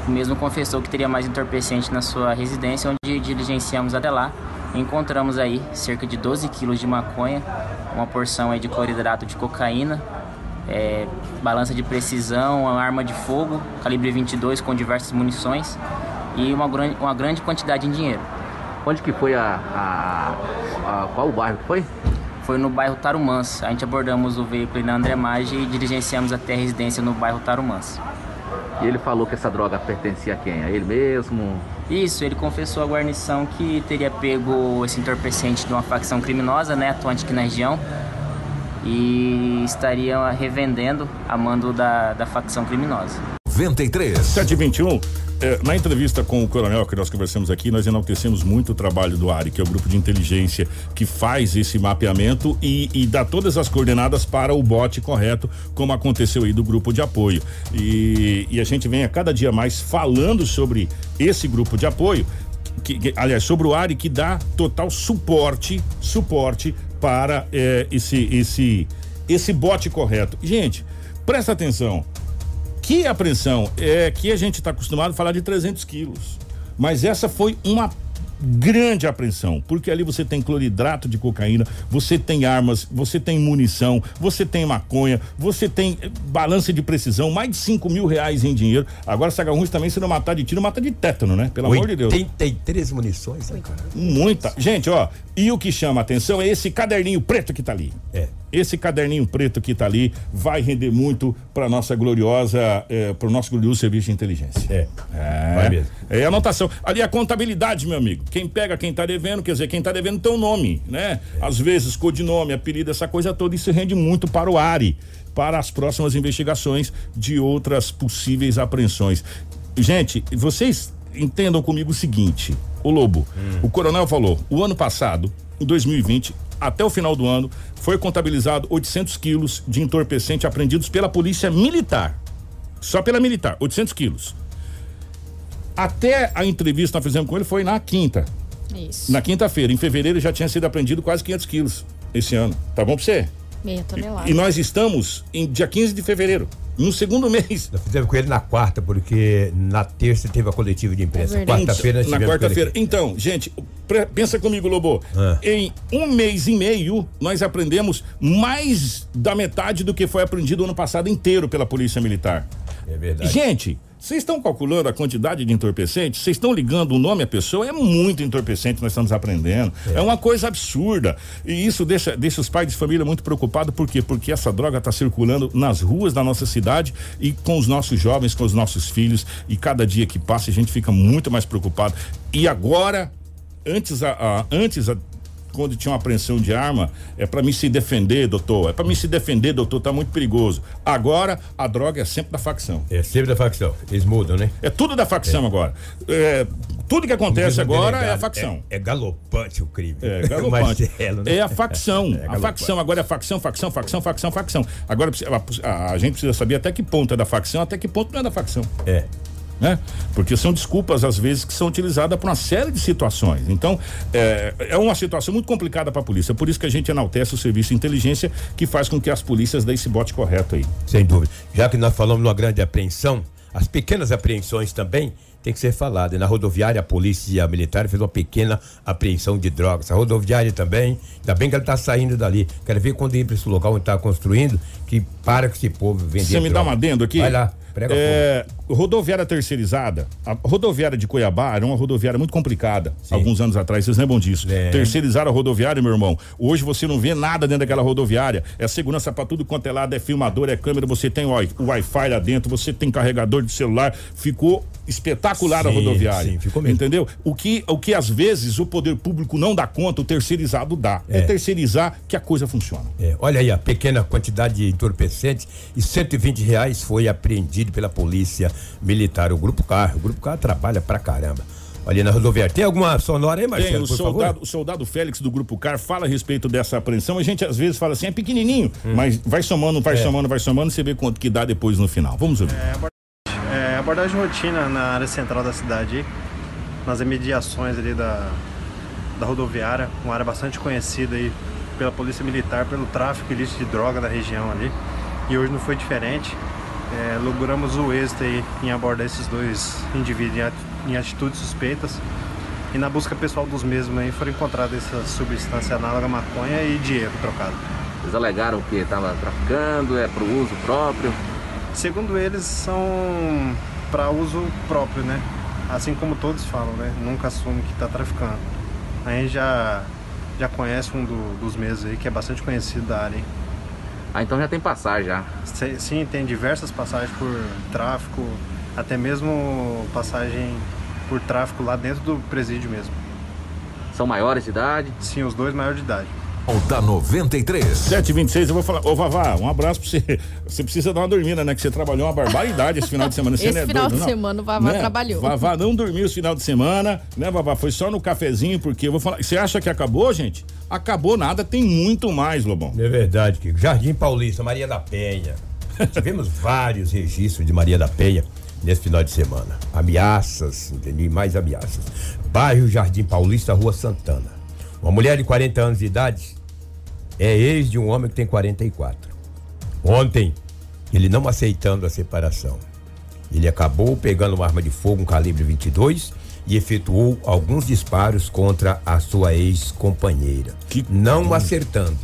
o mesmo confessou que teria mais entorpecente na sua residência, onde diligenciamos até lá. Encontramos aí cerca de 12 quilos de maconha, uma porção aí de cloridrato de cocaína, é, balança de precisão, arma de fogo, calibre 22 com diversas munições e uma, uma grande quantidade em dinheiro. Onde que foi a, a, a, qual o bairro que foi? Foi no bairro Tarumãs. A gente abordamos o veículo na André Maggi e diligenciamos até a residência no bairro Tarumãs. E ele falou que essa droga pertencia a quem? A ele mesmo? Isso, ele confessou à guarnição que teria pego esse entorpecente de uma facção criminosa, né, atuante aqui na região, e estaria revendendo a mando da, da facção criminosa. 93. 721. É, na entrevista com o coronel que nós conversamos aqui, nós enaltecemos muito o trabalho do ARI, que é o grupo de inteligência que faz esse mapeamento e, e dá todas as coordenadas para o bote correto, como aconteceu aí do grupo de apoio. E, e a gente vem a cada dia mais falando sobre esse grupo de apoio, que, que, aliás, sobre o ARI que dá total suporte, suporte para é, esse, esse, esse bote correto. Gente, presta atenção. Que apreensão é que a gente está acostumado a falar de 300 quilos, mas essa foi uma grande apreensão, porque ali você tem cloridrato de cocaína, você tem armas, você tem munição, você tem maconha, você tem eh, balança de precisão, mais de 5 mil reais em dinheiro. Agora, Sagarruns também, se não matar de tiro, mata de tétano, né? Pelo amor de Deus. 83 munições, né, cara? Muita. Gente, ó, e o que chama a atenção é esse caderninho preto que tá ali. É. Esse caderninho preto que está ali vai render muito para nossa gloriosa, é, para o nosso glorioso serviço de inteligência. É. é. Vai mesmo. É a anotação. Ali a contabilidade, meu amigo. Quem pega quem está devendo, quer dizer, quem está devendo tem um nome, né? É. Às vezes, codinome, apelido, essa coisa toda, isso rende muito para o ARI, para as próximas investigações de outras possíveis apreensões. Gente, vocês entendam comigo o seguinte: o Lobo, hum. o coronel falou, o ano passado, em 2020, até o final do ano, foi contabilizado 800 quilos de entorpecente apreendidos pela polícia militar. Só pela militar, 800 quilos. Até a entrevista que nós fizemos com ele foi na quinta. Isso. Na quinta-feira. Em fevereiro já tinha sido apreendido quase 500 quilos esse ano. Tá bom pra você? Meia tonelada. E, e nós estamos em dia 15 de fevereiro no segundo mês. Nós fizemos com ele na quarta, porque na terça teve a coletiva de imprensa. É Quarta-feira Na quarta-feira. Então, gente, pensa comigo, Lobo. Ah. Em um mês e meio, nós aprendemos mais da metade do que foi aprendido ano passado inteiro pela Polícia Militar. É verdade. Gente, vocês estão calculando a quantidade de entorpecentes? Vocês estão ligando o nome à pessoa? É muito entorpecente nós estamos aprendendo. É, é uma coisa absurda. E isso deixa, deixa os pais de família muito preocupados. Por quê? Porque essa droga está circulando nas ruas da nossa cidade e com os nossos jovens, com os nossos filhos. E cada dia que passa a gente fica muito mais preocupado. E agora, antes, a, a antes a, quando tinha uma apreensão de arma, é para me se defender, doutor. É para me se defender, doutor, tá muito perigoso. Agora, a droga é sempre da facção. É sempre da facção. Eles mudam, né? É tudo da facção é. agora. É, tudo que acontece agora delegado, é a facção. É, é, galopante o crime. É [LAUGHS] galopante. Marcelo, né? É a facção. [LAUGHS] É a facção. Agora é facção, facção, facção, facção, facção. Agora a, a, a gente precisa saber até que ponto é da facção, até que ponto não é da facção. É. né? Porque são desculpas, às vezes, que são utilizadas para uma série de situações. Então, é, é uma situação muito complicada para a polícia. Por isso que a gente enaltece o serviço de inteligência que faz com que as polícias deem esse bote correto aí. Sem dúvida. Já que nós falamos numa grande apreensão, as pequenas apreensões também tem que ser falado. Na rodoviária, a polícia militar fez uma pequena apreensão de drogas. A rodoviária também, ainda bem que ela está saindo dali. Quero ver quando ir para esse local onde está construindo, que para com esse povo vender Você me droga. dá um adendo aqui? Vai lá. Prega é, rodoviária terceirizada. A rodoviária de Cuiabá era uma rodoviária muito complicada. Sim. Alguns anos atrás, vocês lembram disso. É. Terceirizaram a rodoviária, meu irmão. Hoje você não vê nada dentro daquela rodoviária. É segurança para tudo quanto é lado, é filmador, é câmera, você tem o Wi-Fi lá dentro, você tem carregador de celular. Ficou espetacular sim, a rodoviária. Sim, ficou mesmo. Entendeu? O que, o que às vezes o poder público não dá conta, o terceirizado dá. É, é terceirizar que a coisa funciona. É. Olha aí a pequena quantidade de entorpecentes e 120 reais foi apreendido pela polícia militar, o Grupo Car. O Grupo Car trabalha pra caramba. Ali na rodoviária. Tem alguma sonora aí, Marcelo? Tem, o soldado, o soldado Félix do Grupo Car fala a respeito dessa apreensão. A gente às vezes fala assim, é pequenininho, hum. mas vai somando, vai é. somando, vai somando, você vê quanto que dá depois no final. Vamos ouvir. É, abordagem rotina na área central da cidade, nas imediações ali da, da rodoviária, uma área bastante conhecida aí pela polícia militar, pelo tráfico ilícito de droga da região ali. E hoje não foi diferente é, logramos o êxito aí em abordar esses dois indivíduos em atitudes suspeitas e na busca pessoal dos mesmos aí foram encontradas essa substância análoga à maconha e dinheiro trocado. Eles alegaram que estava traficando, é para o uso próprio? Segundo eles, são para uso próprio, né? Assim como todos falam, né? Nunca assume que está traficando. A gente já, já conhece um do, dos mesmos aí, que é bastante conhecido da área. Hein? Ah, então já tem passagem já. Sim, tem diversas passagens por tráfico, até mesmo passagem por tráfico lá dentro do presídio mesmo. São maiores de idade? Sim, os dois maiores de idade. Volta 93. 726, eu vou falar. Ô, Vavá, um abraço pra você. Você precisa dar uma dormida, né? Que você trabalhou uma barbaridade esse final de semana. Você esse é final doido, de não? semana o Vavá né? trabalhou. Vavá não dormiu esse final de semana, né, Vavá? Foi só no cafezinho, porque eu vou falar. Você acha que acabou, gente? Acabou nada, tem muito mais, Lobão. É verdade, Kiko. Jardim Paulista, Maria da Penha. Tivemos [LAUGHS] vários registros de Maria da Penha nesse final de semana. Ameaças, entendi? Mais ameaças. Bairro Jardim Paulista, Rua Santana. Uma mulher de 40 anos de idade é ex de um homem que tem 44. Ontem, ele não aceitando a separação, ele acabou pegando uma arma de fogo, um calibre 22, e efetuou alguns disparos contra a sua ex-companheira. Não bom. acertando.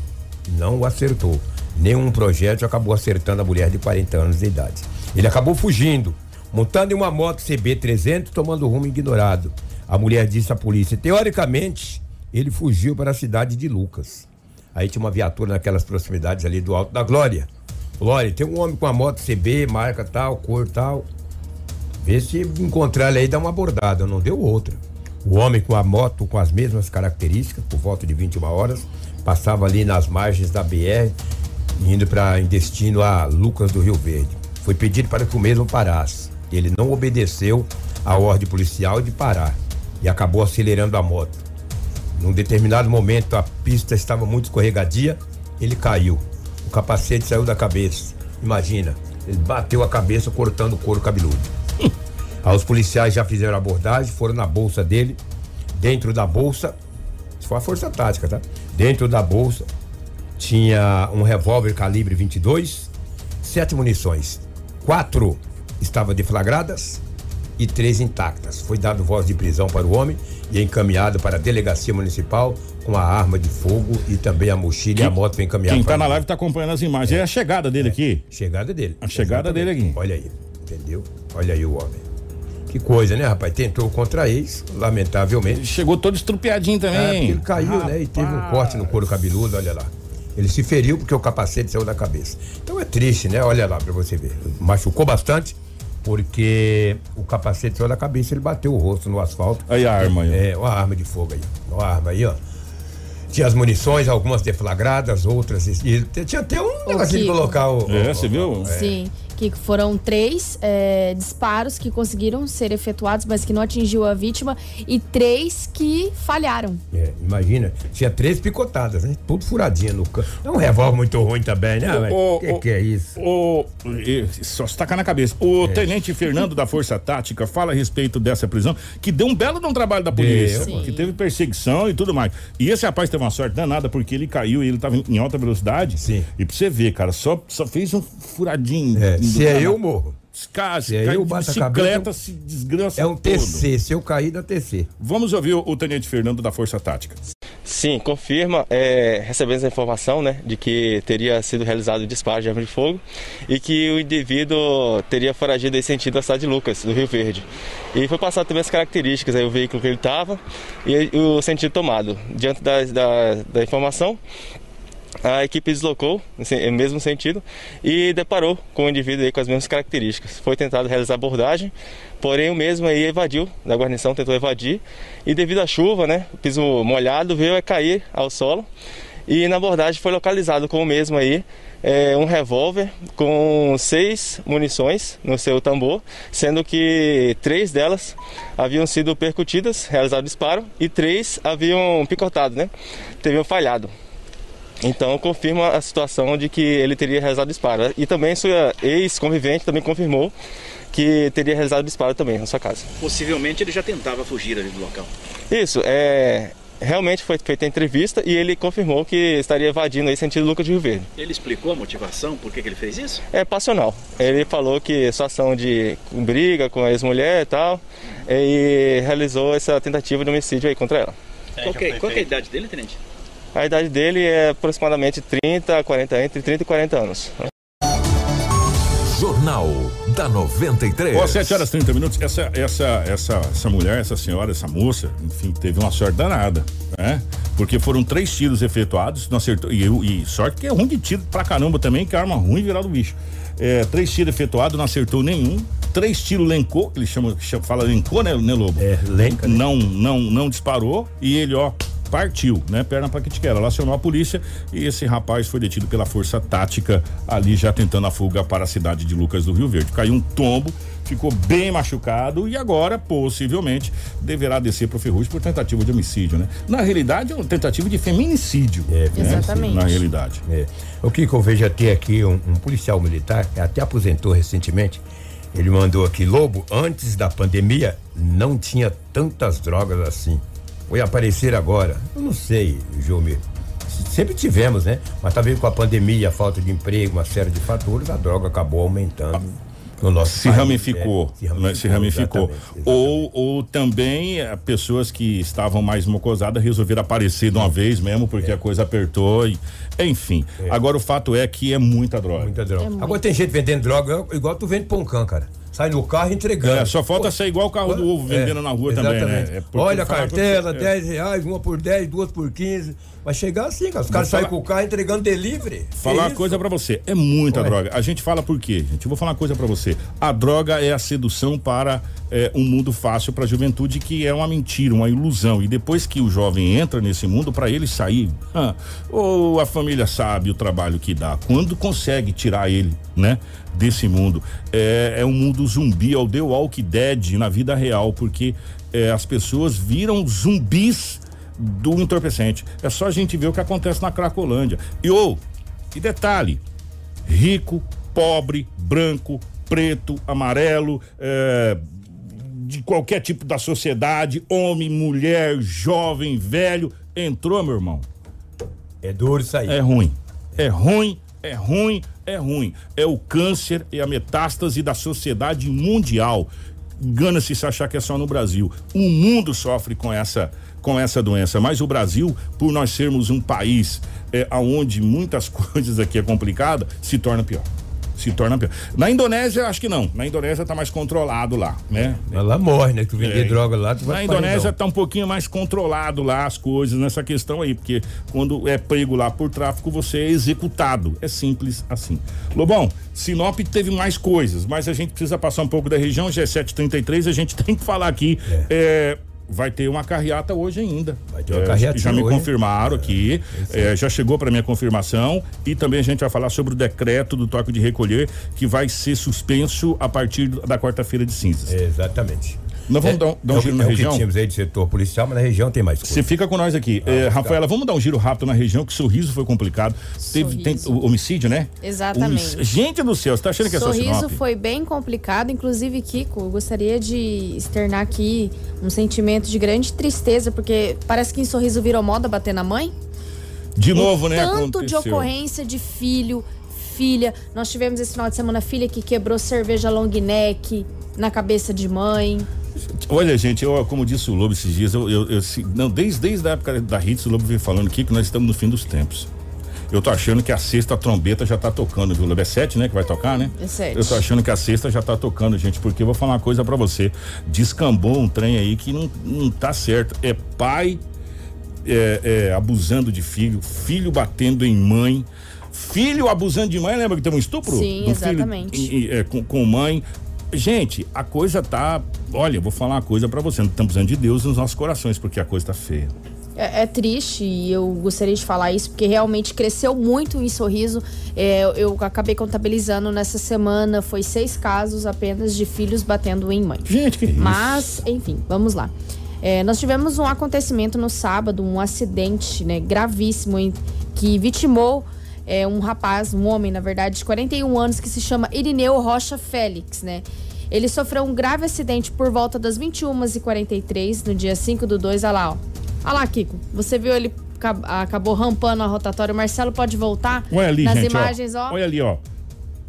Não o acertou. Nenhum projeto acabou acertando a mulher de 40 anos de idade. Ele acabou fugindo, montando em uma moto CB300, tomando rumo ignorado. A mulher disse à polícia: teoricamente, ele fugiu para a cidade de Lucas. Aí tinha uma viatura naquelas proximidades ali do Alto da Glória. Glória, tem um homem com a moto CB, marca tal, cor tal. Vê se encontrar ele aí, dá uma abordada. Não deu outra. O homem com a moto com as mesmas características, por volta de 21 horas, passava ali nas margens da BR, indo para em destino a Lucas do Rio Verde. Foi pedido para que o mesmo parasse. Ele não obedeceu a ordem policial de parar e acabou acelerando a moto. Num determinado momento a pista estava muito escorregadia, ele caiu. O capacete saiu da cabeça. Imagina, ele bateu a cabeça cortando o couro cabeludo. [LAUGHS] Aí os policiais já fizeram a abordagem, foram na bolsa dele. Dentro da bolsa, isso foi a força tática, tá? Dentro da bolsa tinha um revólver calibre 22, sete munições. Quatro estavam deflagradas e três intactas. Foi dado voz de prisão para o homem e encaminhado para a delegacia municipal com a arma de fogo e também a mochila quem, e a moto foi encaminhada. Quem está na live está acompanhando as imagens. É, é a chegada dele é. aqui. Chegada dele. A chegada Exatamente. dele aqui. Olha aí, entendeu? Olha aí o homem. Que coisa, né, rapaz? Tentou contra ex, lamentavelmente. Chegou todo estrupiadinho também. É, ele caiu, rapaz. né? E teve um corte no couro cabeludo, olha lá. Ele se feriu porque o capacete saiu da cabeça. Então é triste, né? Olha lá para você ver. Machucou bastante porque o capacete saiu da cabeça, ele bateu o rosto no asfalto. Aí a arma aí. É, uma arma de fogo aí. Uma arma aí, ó. Tinha as munições, algumas deflagradas, outras. E tinha até um negócio de colocar o. É, você viu? É. Sim. Que foram três é, disparos que conseguiram ser efetuados, mas que não atingiu a vítima, e três que falharam. É, imagina, tinha três picotadas, né? Tudo furadinho no canto. É um revólver muito ruim também, né? O que, que, é isso? O, só se tacar na cabeça. O é. tenente Fernando da Força Tática fala a respeito dessa prisão, que deu um belo de um trabalho da polícia, que teve perseguição e tudo mais. E esse rapaz teve uma sorte danada, porque ele caiu e ele estava em alta velocidade. Sim. E pra você ver, cara, só, só fez um furadinho. É, se é eu, morro. Cara, se é eu bato bicicleta, a cabeça, se desgraça É um TC, todo. se eu cair, dá TC. Vamos ouvir o, o Tenente Fernando da Força Tática. Sim, confirma, é, recebemos a informação né, de que teria sido realizado o disparo de arma de fogo e que o indivíduo teria foragido em sentido a cidade de Lucas, do Rio Verde. E foi passado também as características, aí, o veículo que ele estava e o sentido tomado. Diante da, da, da informação, a equipe deslocou no mesmo sentido e deparou com o indivíduo com as mesmas características. Foi tentado realizar abordagem, porém o mesmo aí evadiu da guarnição, tentou evadir e devido à chuva, né, o piso molhado veio a cair ao solo e na abordagem foi localizado com o mesmo aí é, um revólver com seis munições no seu tambor, sendo que três delas haviam sido percutidas, realizado disparo, e três haviam picotado, né? Teriam falhado. Então confirma a situação de que ele teria realizado disparo. E também sua ex-convivente também confirmou que teria realizado disparo também na sua casa. Possivelmente ele já tentava fugir ali do local. Isso, é, realmente foi feita a entrevista e ele confirmou que estaria evadindo aí sentido Lucas de Rio Verde. Ele explicou a motivação, por que, que ele fez isso? É passional. Ele falou que situação de briga com a ex-mulher e tal, e realizou essa tentativa de homicídio aí contra ela. É, qual, que, qual é a idade dele, tenente? A idade dele é aproximadamente 30, 40, entre 30 e 40 anos. Jornal da 93. Ó, 7 horas e 30 minutos. Essa, essa, essa, essa mulher, essa senhora, essa moça, enfim, teve uma sorte danada, né? Porque foram três tiros efetuados, não acertou. E, e sorte que é ruim de tiro pra caramba também, que é arma ruim virar do bicho. É, três tiros efetuados, não acertou nenhum. Três tiros lencou, ele chama, fala lencou, né, né, Lobo? É, lenca. Né? Não, não, não disparou. E ele, ó, partiu, né? Perna pra que te quer. Ela acionou a polícia e esse rapaz foi detido pela força tática ali já tentando a fuga para a cidade de Lucas do Rio Verde. Caiu um tombo, ficou bem machucado e agora possivelmente deverá descer pro Ferrugem por tentativa de homicídio, né? Na realidade é uma tentativa de feminicídio. É, né? exatamente. Na realidade. É. O que eu vejo até aqui um, um policial militar que até aposentou recentemente. Ele mandou aqui, Lobo, antes da pandemia não tinha tantas drogas assim foi aparecer agora? Eu não sei, Jomir. Sempre tivemos, né? Mas talvez com a pandemia, a falta de emprego, uma série de fatores, a droga acabou aumentando. No nosso se, país, ramificou, né? se ramificou, se ramificou. Exatamente, exatamente. Ou, ou também é, pessoas que estavam mais mocosadas resolveram aparecer de uma vez mesmo, porque é. a coisa apertou. E, enfim. É. Agora o fato é que é muita droga. Muita droga. É Agora tem gente vendendo droga igual tu vende pão can, cara sai no carro entregando. É, só falta ser igual o carro do ovo vendendo é, na rua exatamente. também, né? É Olha a cartela, 10 é. reais, uma por 10, duas por 15. Vai chegar assim, cara. Os caras saem com o carro entregando delivery. Falar uma coisa para você, é muita Ué. droga. A gente fala por quê, gente? Eu vou falar uma coisa para você. A droga é a sedução para é, um mundo fácil para a juventude que é uma mentira, uma ilusão. E depois que o jovem entra nesse mundo, para ele sair, ah, ou a família sabe o trabalho que dá, quando consegue tirar ele, né? Desse mundo. É, é um mundo zumbi, é o The Walking Dead na vida real, porque é, as pessoas viram zumbis do entorpecente. É só a gente ver o que acontece na Cracolândia. E ou, oh, e detalhe: rico, pobre, branco, preto, amarelo, é, de qualquer tipo da sociedade, homem, mulher, jovem, velho, entrou, meu irmão. É duro isso aí. É ruim. É ruim, é ruim, é ruim. É o câncer e a metástase da sociedade mundial. Engana-se se achar que é só no Brasil. O mundo sofre com essa com essa doença. Mas o Brasil, por nós sermos um país é, onde muitas [LAUGHS] coisas aqui é complicada, se torna pior se torna pior. Na Indonésia, acho que não. Na Indonésia tá mais controlado lá, né? Ela morre, né? Tu vender é. droga lá, tu vai Na Indonésia tá um pouquinho mais controlado lá as coisas nessa questão aí, porque quando é pego lá por tráfico, você é executado. É simples assim. Lobão, Sinop teve mais coisas, mas a gente precisa passar um pouco da região, G733, a gente [LAUGHS] tem que falar aqui. É. É, vai ter uma carreata hoje ainda. Vai ter uma carreata Já me hoje. confirmaram aqui, é, já chegou para minha confirmação e também a gente vai falar sobre o decreto do toque de recolher que vai ser suspenso a partir da quarta-feira de cinzas. Exatamente. Nós vamos É, dar, um- dar um é giro que- na é região. tínhamos aí de setor policial, mas na região tem mais coisa. Você fica com nós aqui. É, Rafaela, vamos dar um giro rápido na região, que sorriso foi complicado. Teve tem, o homicídio, né? Exatamente. Gente do céu, você tá achando que é só Sorriso foi bem complicado, inclusive, Kiko, eu gostaria de externar aqui um sentimento de grande tristeza, porque parece que em Sorriso virou moda bater na mãe. De novo, o né? Tanto de aconteceu. ocorrência de filho, filha. Nós tivemos esse final de semana filha que quebrou cerveja long neck na cabeça de mãe. Olha, gente, eu, como disse o Lobo esses dias, eu, eu- eu- não, desde, desde a época da Hits, o Lobo veio falando aqui que nós estamos no fim dos tempos. Eu tô achando que a sexta trombeta já tá tocando, viu, Lobo? É sete, né, que vai tocar, né? É sete. Eu tô achando que a sexta já tá tocando, gente, porque eu vou falar uma coisa pra você. Descambou um trem aí que não, não tá certo. É pai é, é, abusando de filho, filho batendo em mãe, filho abusando de mãe, lembra que teve um estupro? Sim, filho exatamente. em- é, com, com mãe. Gente, a coisa tá. Olha, eu vou falar uma coisa pra você. Não estamos precisando de Deus nos nossos corações, porque a coisa tá feia. É, é triste e eu gostaria de falar isso porque realmente cresceu muito em Sorriso. É, eu- eu acabei contabilizando nessa semana, foi seis casos apenas de filhos batendo em mãe. Gente, que isso? Mas, enfim, vamos lá. É, nós tivemos um acontecimento no sábado, um acidente né, gravíssimo em- que vitimou é, um rapaz, um homem, na verdade, de 41 anos, que se chama Irineu Rocha Félix, né? Ele sofreu um grave acidente por volta das 21h43, no dia 5 do 2. Olha lá, ó. Olha lá, Kiko. Você viu ele ca- acabou rampando a rotatória. O Marcelo pode voltar Olha ali, nas gente. ó. imagens, ó. Olha ali, ó.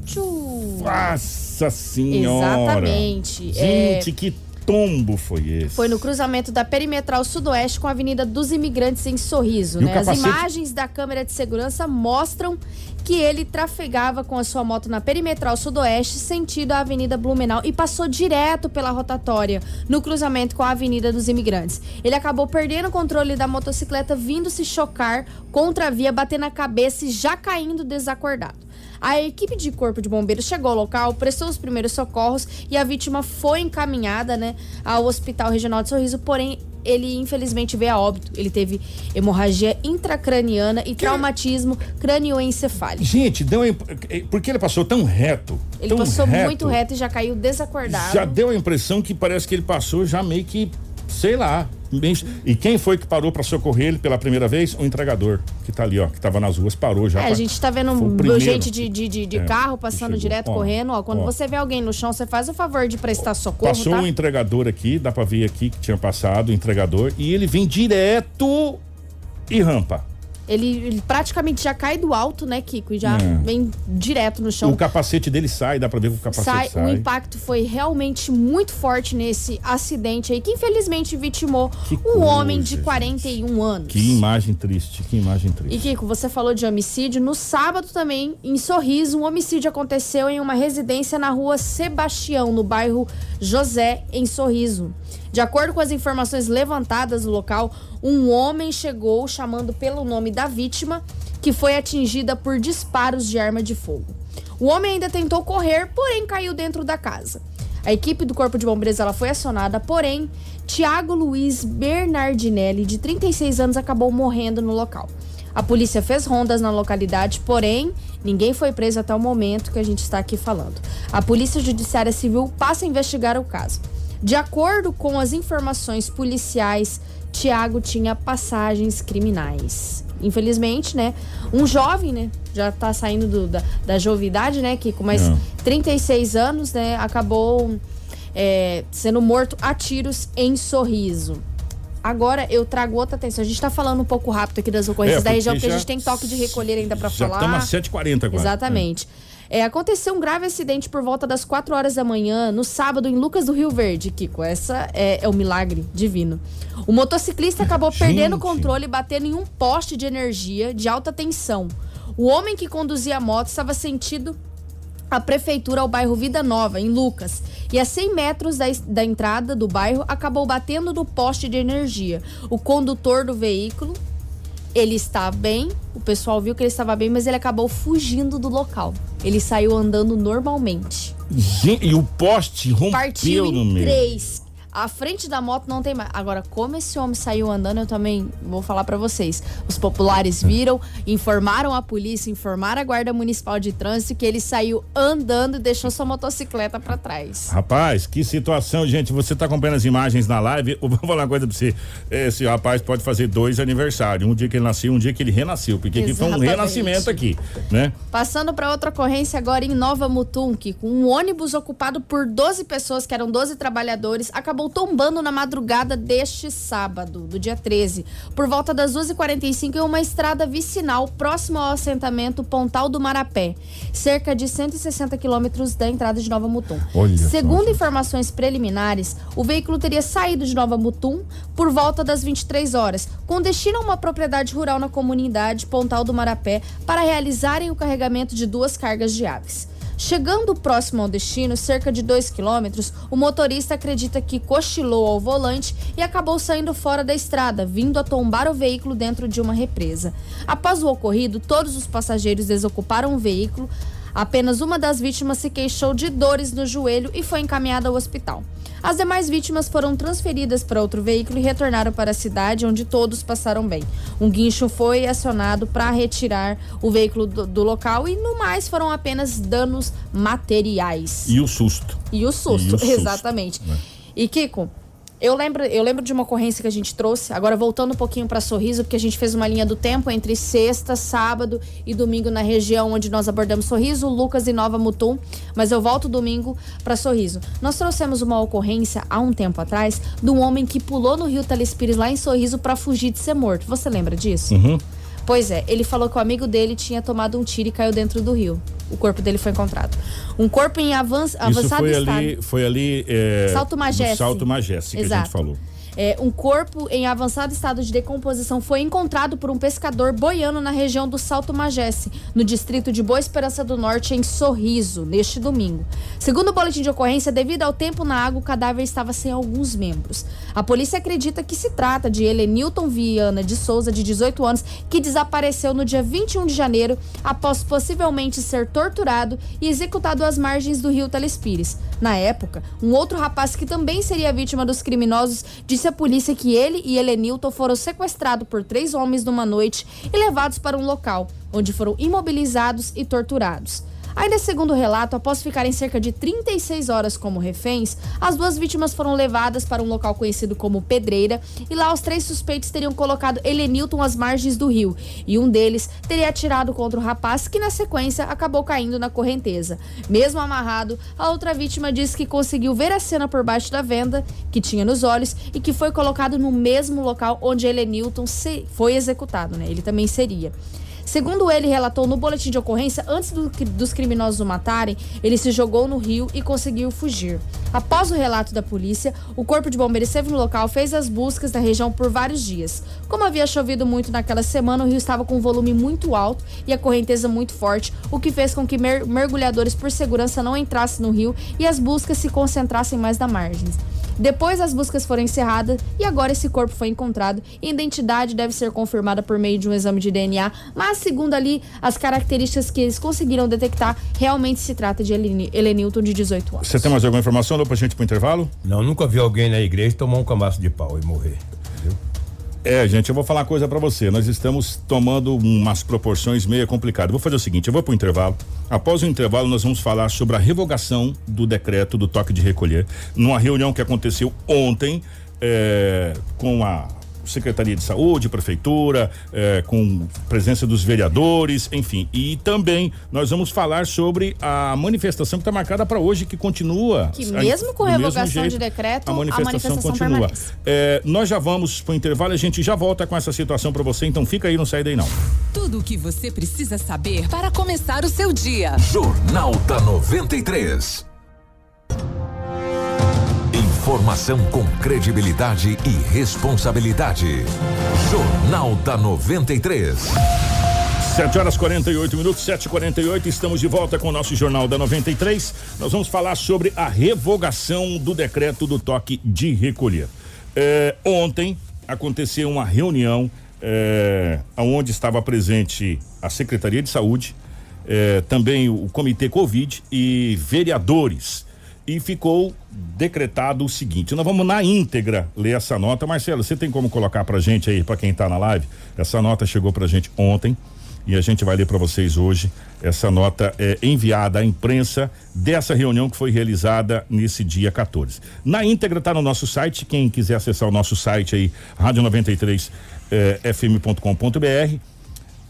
Tchu. Nossa senhora. Exatamente. Gente, É, que tombo foi esse? Foi no cruzamento da Perimetral Sudoeste com a Avenida dos Imigrantes em Sorriso. Né? As capacete? imagens da câmera de segurança mostram que ele trafegava com a sua moto na Perimetral Sudoeste, sentido a Avenida Blumenau, e passou direto pela rotatória no cruzamento com a Avenida dos Imigrantes. Ele acabou perdendo o controle da motocicleta, vindo se chocar contra a via, bater na cabeça e já caindo desacordado. A equipe de corpo de bombeiros chegou ao local, prestou os primeiros socorros e a vítima foi encaminhada, né, ao Hospital Regional de Sorriso, porém ele infelizmente veio a óbito. Ele teve hemorragia intracraniana e traumatismo cranioencefálico. Gente, deu a imp- porque ele passou tão reto. Ele tão passou muito reto e já caiu desacordado. Já deu a impressão que parece que ele passou já meio que, sei lá. bem- E quem foi que parou pra socorrer ele pela primeira vez? O entregador, que tá ali, ó, que tava nas ruas, parou já. É, pra- a gente tá vendo um gente de, de, de, É, carro passando direto, Ó, correndo. Ó, quando ó. você vê alguém no chão, você faz o favor de prestar socorro, Passou tá? o entregador aqui, dá pra ver aqui que tinha passado o entregador, e ele vem direto e rampa. Ele, ele praticamente já cai do alto, né, Kiko? E já É. vem direto no chão. O capacete dele sai, dá pra ver que o capacete sai, sai. o impacto foi realmente muito forte nesse acidente aí, que infelizmente vitimou Que um coisa, homem de 41 anos. Que imagem triste, que imagem triste. E Kiko, você falou de homicídio. No sábado também, em Sorriso, um homicídio aconteceu em uma residência na rua Sebastião, no bairro José, em Sorriso. De acordo com as informações levantadas no local, um homem chegou chamando pelo nome da vítima, que foi atingida por disparos de arma de fogo. O homem ainda tentou correr, porém caiu dentro da casa. A equipe do Corpo de Bombeiros ela foi acionada, porém, Tiago Luiz Bernardinelli, de 36 anos, acabou morrendo no local. A polícia fez rondas na localidade, porém, ninguém foi preso até o momento que a gente está aqui falando. A Polícia Judiciária Civil passa a investigar o caso. De acordo com as informações policiais, Tiago tinha passagens criminais. Infelizmente, né? Um jovem, né? Já tá saindo do- da, da jovidade, né? Que com mais Não. 36 anos, né? Acabou é, sendo morto a tiros em sorriso. Agora eu trago outra atenção. A gente tá falando um pouco rápido aqui das ocorrências É, da região, porque a gente tem toque de recolher ainda para falar. estamos às 7h40 agora. Exatamente. É, aconteceu um grave acidente por volta das 4 horas da manhã, no sábado, em Lucas do Rio Verde, Kiko. Essa é, é o milagre divino. O motociclista acabou perdendo o controle e batendo em um poste de energia de alta tensão. O homem que conduzia a moto estava sentido a prefeitura ao bairro Vida Nova, em Lucas. E a 100 metros da, da entrada do bairro, acabou batendo no poste de energia. O condutor do veículo, ele está bem, o pessoal viu que ele estava bem, mas ele acabou fugindo do local. Ele saiu andando normalmente. Gente, e o poste rompeu Partiu no em meio. três. A frente da moto não tem mais. Agora, como esse homem saiu andando, eu também vou falar para vocês. Os populares viram, informaram a polícia, informaram a Guarda Municipal de Trânsito que ele saiu andando e deixou sua motocicleta para trás. Rapaz, que situação, gente. Você tá acompanhando as imagens na live. Eu vou falar uma coisa pra você. Esse rapaz pode fazer dois aniversários. Um dia que ele nasceu, um dia que ele renasceu. Porque aqui foi um renascimento aqui, né? Passando para outra ocorrência agora em Nova Mutum, que com um ônibus ocupado por 12 pessoas, que eram 12 trabalhadores, acabou tombando na madrugada deste sábado, do dia 13, por volta das 2h45 em uma estrada vicinal próximo ao assentamento Pontal do Marapé, cerca de 160 quilômetros da entrada de Nova Mutum. Olha Segundo informações preliminares, o veículo teria saído de Nova Mutum por volta das 23 horas, com destino a uma propriedade rural na comunidade Pontal do Marapé para realizarem o carregamento de duas cargas de aves. Chegando próximo ao destino, cerca de 2 quilômetros, o motorista acredita que cochilou ao volante e acabou saindo fora da estrada, vindo a tombar o veículo dentro de uma represa. Após o ocorrido, todos os passageiros desocuparam o veículo. Apenas uma das vítimas se queixou de dores no joelho e foi encaminhada ao hospital. As demais vítimas foram transferidas para outro veículo e retornaram para a cidade, onde todos passaram bem. Um guincho foi acionado para retirar o veículo do, do, local e, no mais, foram apenas danos materiais. E o susto. E o susto, e o susto [LAUGHS] exatamente. Né? E Kiko, eu lembro, eu lembro de uma ocorrência que a gente trouxe, agora voltando um pouquinho para Sorriso, porque a gente fez uma linha do tempo entre sexta, sábado e domingo na região onde nós abordamos Sorriso, Lucas e Nova Mutum, mas eu volto domingo para Sorriso. Nós trouxemos uma ocorrência há um tempo atrás de um homem que pulou no Rio Telespires lá em Sorriso para fugir de ser morto. Você lembra disso? Uhum. Pois é, ele falou que o amigo dele tinha tomado um tiro e caiu dentro do rio. O corpo dele foi encontrado. Um corpo em avanç, avançado Isso foi estado. Ali, foi ali. É, Salto Majeste. Salto Majeste, que Exato. a gente falou. É, um corpo em avançado estado de decomposição foi encontrado por um pescador boiando na região do Salto Majesse, no distrito de Boa Esperança do Norte, em Sorriso, neste domingo. Segundo o boletim de ocorrência, devido ao tempo na água, o cadáver estava sem alguns membros. A polícia acredita que se trata de Helenilton Viana de Souza, de 18 anos, que desapareceu no dia 21 de janeiro após possivelmente ser torturado e executado às margens do rio Telespires. Na época, um outro rapaz que também seria vítima dos criminosos disse à polícia que ele e Helenilton foram sequestrados por três homens numa noite e levados para um local, onde foram imobilizados e torturados. Ainda segundo o relato, após ficarem cerca de 36 horas como reféns, as duas vítimas foram levadas para um local conhecido como Pedreira e lá os três suspeitos teriam colocado Helenilton às margens do rio e um deles teria atirado contra o rapaz que na sequência acabou caindo na correnteza. Mesmo amarrado, a outra vítima disse que conseguiu ver a cena por baixo da venda que tinha nos olhos e que foi colocado no mesmo local onde Helenilton foi executado, né? Ele também seria. Segundo ele relatou no boletim de ocorrência, antes do, dos criminosos o matarem, ele se jogou no rio e conseguiu fugir. Após o relato da polícia, o corpo de bombeiros esteve no local, fez as buscas na região por vários dias. Como havia chovido muito naquela semana, o rio estava com um volume muito alto e a correnteza muito forte, o que fez com que mer mergulhadores por segurança não entrassem no rio e as buscas se concentrassem mais na margem. Depois as buscas foram encerradas e agora esse corpo foi encontrado e a identidade deve ser confirmada por meio de um exame de DNA, mas segundo ali as características que eles conseguiram detectar, realmente se trata de Helenilton de 18 anos. Você tem mais alguma informação, Lô, pra gente ir pro intervalo? Não, nunca vi alguém na igreja tomar um camaço de pau e morrer. É, gente, eu vou falar uma coisa para você. Nós estamos tomando umas proporções meio complicadas. Vou fazer o seguinte, eu vou pro intervalo. Após o intervalo, nós vamos falar sobre a revogação do decreto do toque de recolher, numa reunião que aconteceu ontem é, com a Secretaria de Saúde, Prefeitura, eh, com presença dos vereadores, enfim. E também nós vamos falar sobre a manifestação que está marcada para hoje, que continua. Que mesmo com revogação jeito, de decreto, a manifestação, a manifestação continua. Eh, nós já vamos para o intervalo, a gente já volta com essa situação para você, então fica aí, não sai daí não. Tudo o que você precisa saber para começar o seu dia. Jornal da 93. Informação com credibilidade e responsabilidade. Jornal da 93. 7 horas 48 minutos, 7h48, estamos de volta com o nosso Jornal da 93. Nós vamos falar sobre a revogação do decreto do toque de recolher. É, ontem aconteceu uma reunião é, onde estava presente a Secretaria de Saúde, é, também o Comitê Covid e vereadores e ficou decretado o seguinte. Nós vamos na íntegra ler essa nota. Marcelo, você tem como colocar pra gente aí, para quem tá na live? Essa nota chegou pra gente ontem e a gente vai ler para vocês hoje. Essa nota é enviada à imprensa dessa reunião que foi realizada nesse dia 14. Na íntegra está no nosso site, quem quiser acessar o nosso site aí, rádio93fm.com.br. Eh,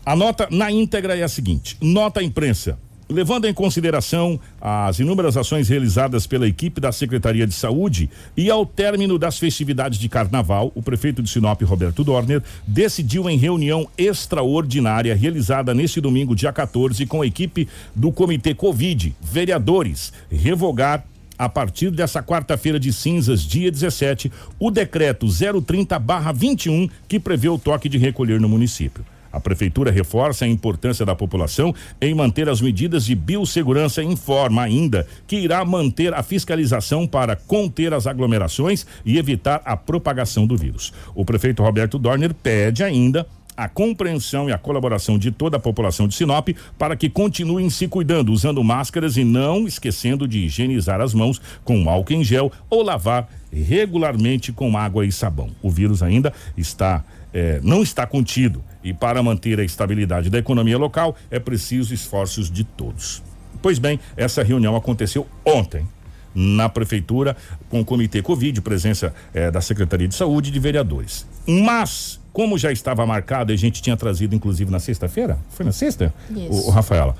a nota na íntegra é a seguinte: nota à imprensa. Levando em consideração as inúmeras ações realizadas pela equipe da Secretaria de Saúde e ao término das festividades de carnaval, o prefeito de Sinop, Roberto Dorner, decidiu em reunião extraordinária realizada neste domingo, dia 14, com a equipe do Comitê Covid, vereadores, revogar a partir dessa quarta-feira de cinzas, dia 17, o decreto 030/21 que prevê o toque de recolher no município. A prefeitura reforça a importância da população em manter as medidas de biossegurança e informa ainda que irá manter a fiscalização para conter as aglomerações e evitar a propagação do vírus. O prefeito Roberto Dorner pede ainda a compreensão e a colaboração de toda a população de Sinop para que continuem se cuidando, usando máscaras e não esquecendo de higienizar as mãos com álcool em gel ou lavar regularmente com água e sabão. O vírus ainda está é, não está contido e para manter a estabilidade da economia local é preciso esforços de todos. Pois bem, essa reunião aconteceu ontem na prefeitura com o comitê Covid, presença é, da Secretaria de Saúde e de vereadores. Mas, como já estava marcado, a gente tinha trazido inclusive na sexta-feira, foi na sexta, o, o Rafaela,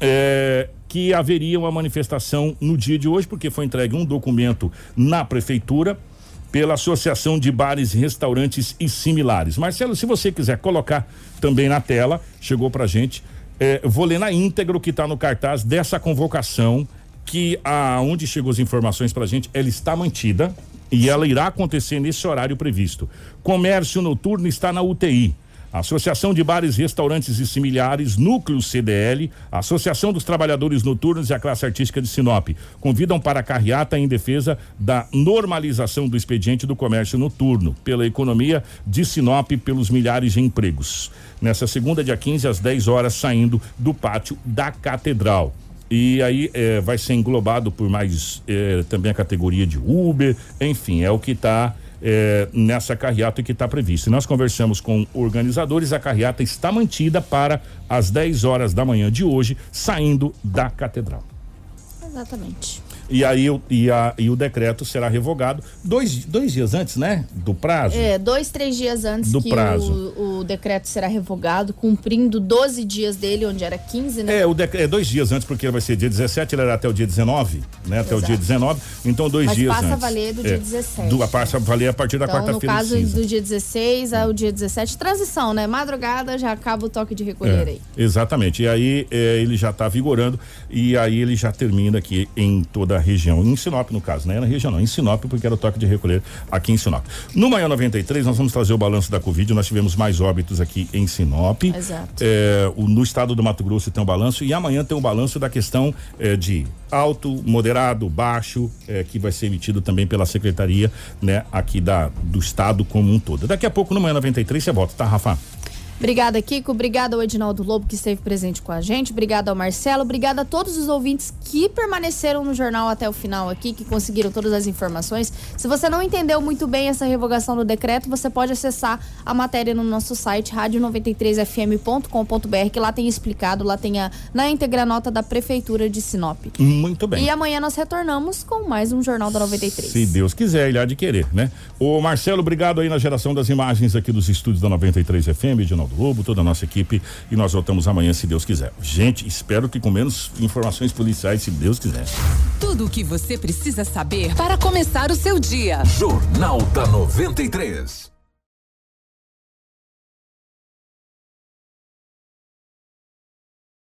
é, que haveria uma manifestação no dia de hoje, porque foi entregue um documento na prefeitura pela Associação de Bares, Restaurantes e Similares. Marcelo, se você quiser colocar também na tela, chegou pra gente. É, vou ler na íntegra o que está no cartaz dessa convocação, que aonde chegou as informações pra gente, ela está mantida e ela irá acontecer nesse horário previsto. Comércio noturno está na UTI. Associação de Bares, Restaurantes e Similares, Núcleo CDL, Associação dos Trabalhadores Noturnos e a Classe Artística de Sinop convidam para a carreata em defesa da normalização do expediente do comércio noturno, pela economia de Sinop pelos milhares de empregos. Nessa segunda, dia 15, às 10 horas, saindo do pátio da Catedral. E aí eh, vai ser englobado por mais eh, também a categoria de Uber, enfim, é o que está é, nessa carreata que está prevista. Nós conversamos com organizadores, a carreata está mantida para as 10 horas da manhã de hoje, saindo da catedral. Exatamente e aí o, e, a, e o decreto será revogado dois, dois dias antes, né? Do prazo. É, dois, três dias antes do que prazo. O, o decreto será revogado, cumprindo 12 dias dele, onde era 15, né? É, o é dois dias antes, porque vai ser dia 17, ele era até o dia 19, né? Até Exato. o dia 19. Então, dois Mas dias passa antes. a valer do é, dia 17. Do, passa a valer a partir da então, quarta-feira. No caso do dia 16 ao dia 17, transição, né? Madrugada já acaba o toque de recolher é, aí. Exatamente. E aí é, ele já está vigorando e aí ele já termina aqui em toda a região. Em Sinop no caso, né? Na região não, em Sinop, porque era o toque de recolher aqui em Sinop. No Manhã 93, nós vamos trazer o balanço da Covid. Nós tivemos mais óbitos aqui em Sinop. Exato. É, o, no estado do Mato Grosso tem um balanço e amanhã tem um balanço da questão é, de alto, moderado, baixo, é, que vai ser emitido também pela secretaria, né? Aqui da, do estado como um todo. Daqui a pouco no Manhã 93 você volta, tá, Rafa? Obrigada, Kiko. Obrigada ao Edinaldo Lobo que esteve presente com a gente. Obrigada ao Marcelo. Obrigada a todos os ouvintes que permaneceram no jornal até o final aqui, que conseguiram todas as informações. Se você não entendeu muito bem essa revogação do decreto, você pode acessar a matéria no nosso site radio93fm.com.br, que lá tem explicado, lá tem a, na íntegra nota da Prefeitura de Sinop. Muito bem. E amanhã nós retornamos com mais um Jornal da 93. Se Deus quiser, ele há de querer, né? Ô Marcelo, obrigado aí na geração das imagens aqui dos estúdios da 93 FM, de novo Ronaldo Lobo, toda a nossa equipe e nós voltamos amanhã, se Deus quiser. Gente, espero que com menos informações policiais, se Deus quiser. Tudo o que você precisa saber para começar o seu dia. Jornal da 93.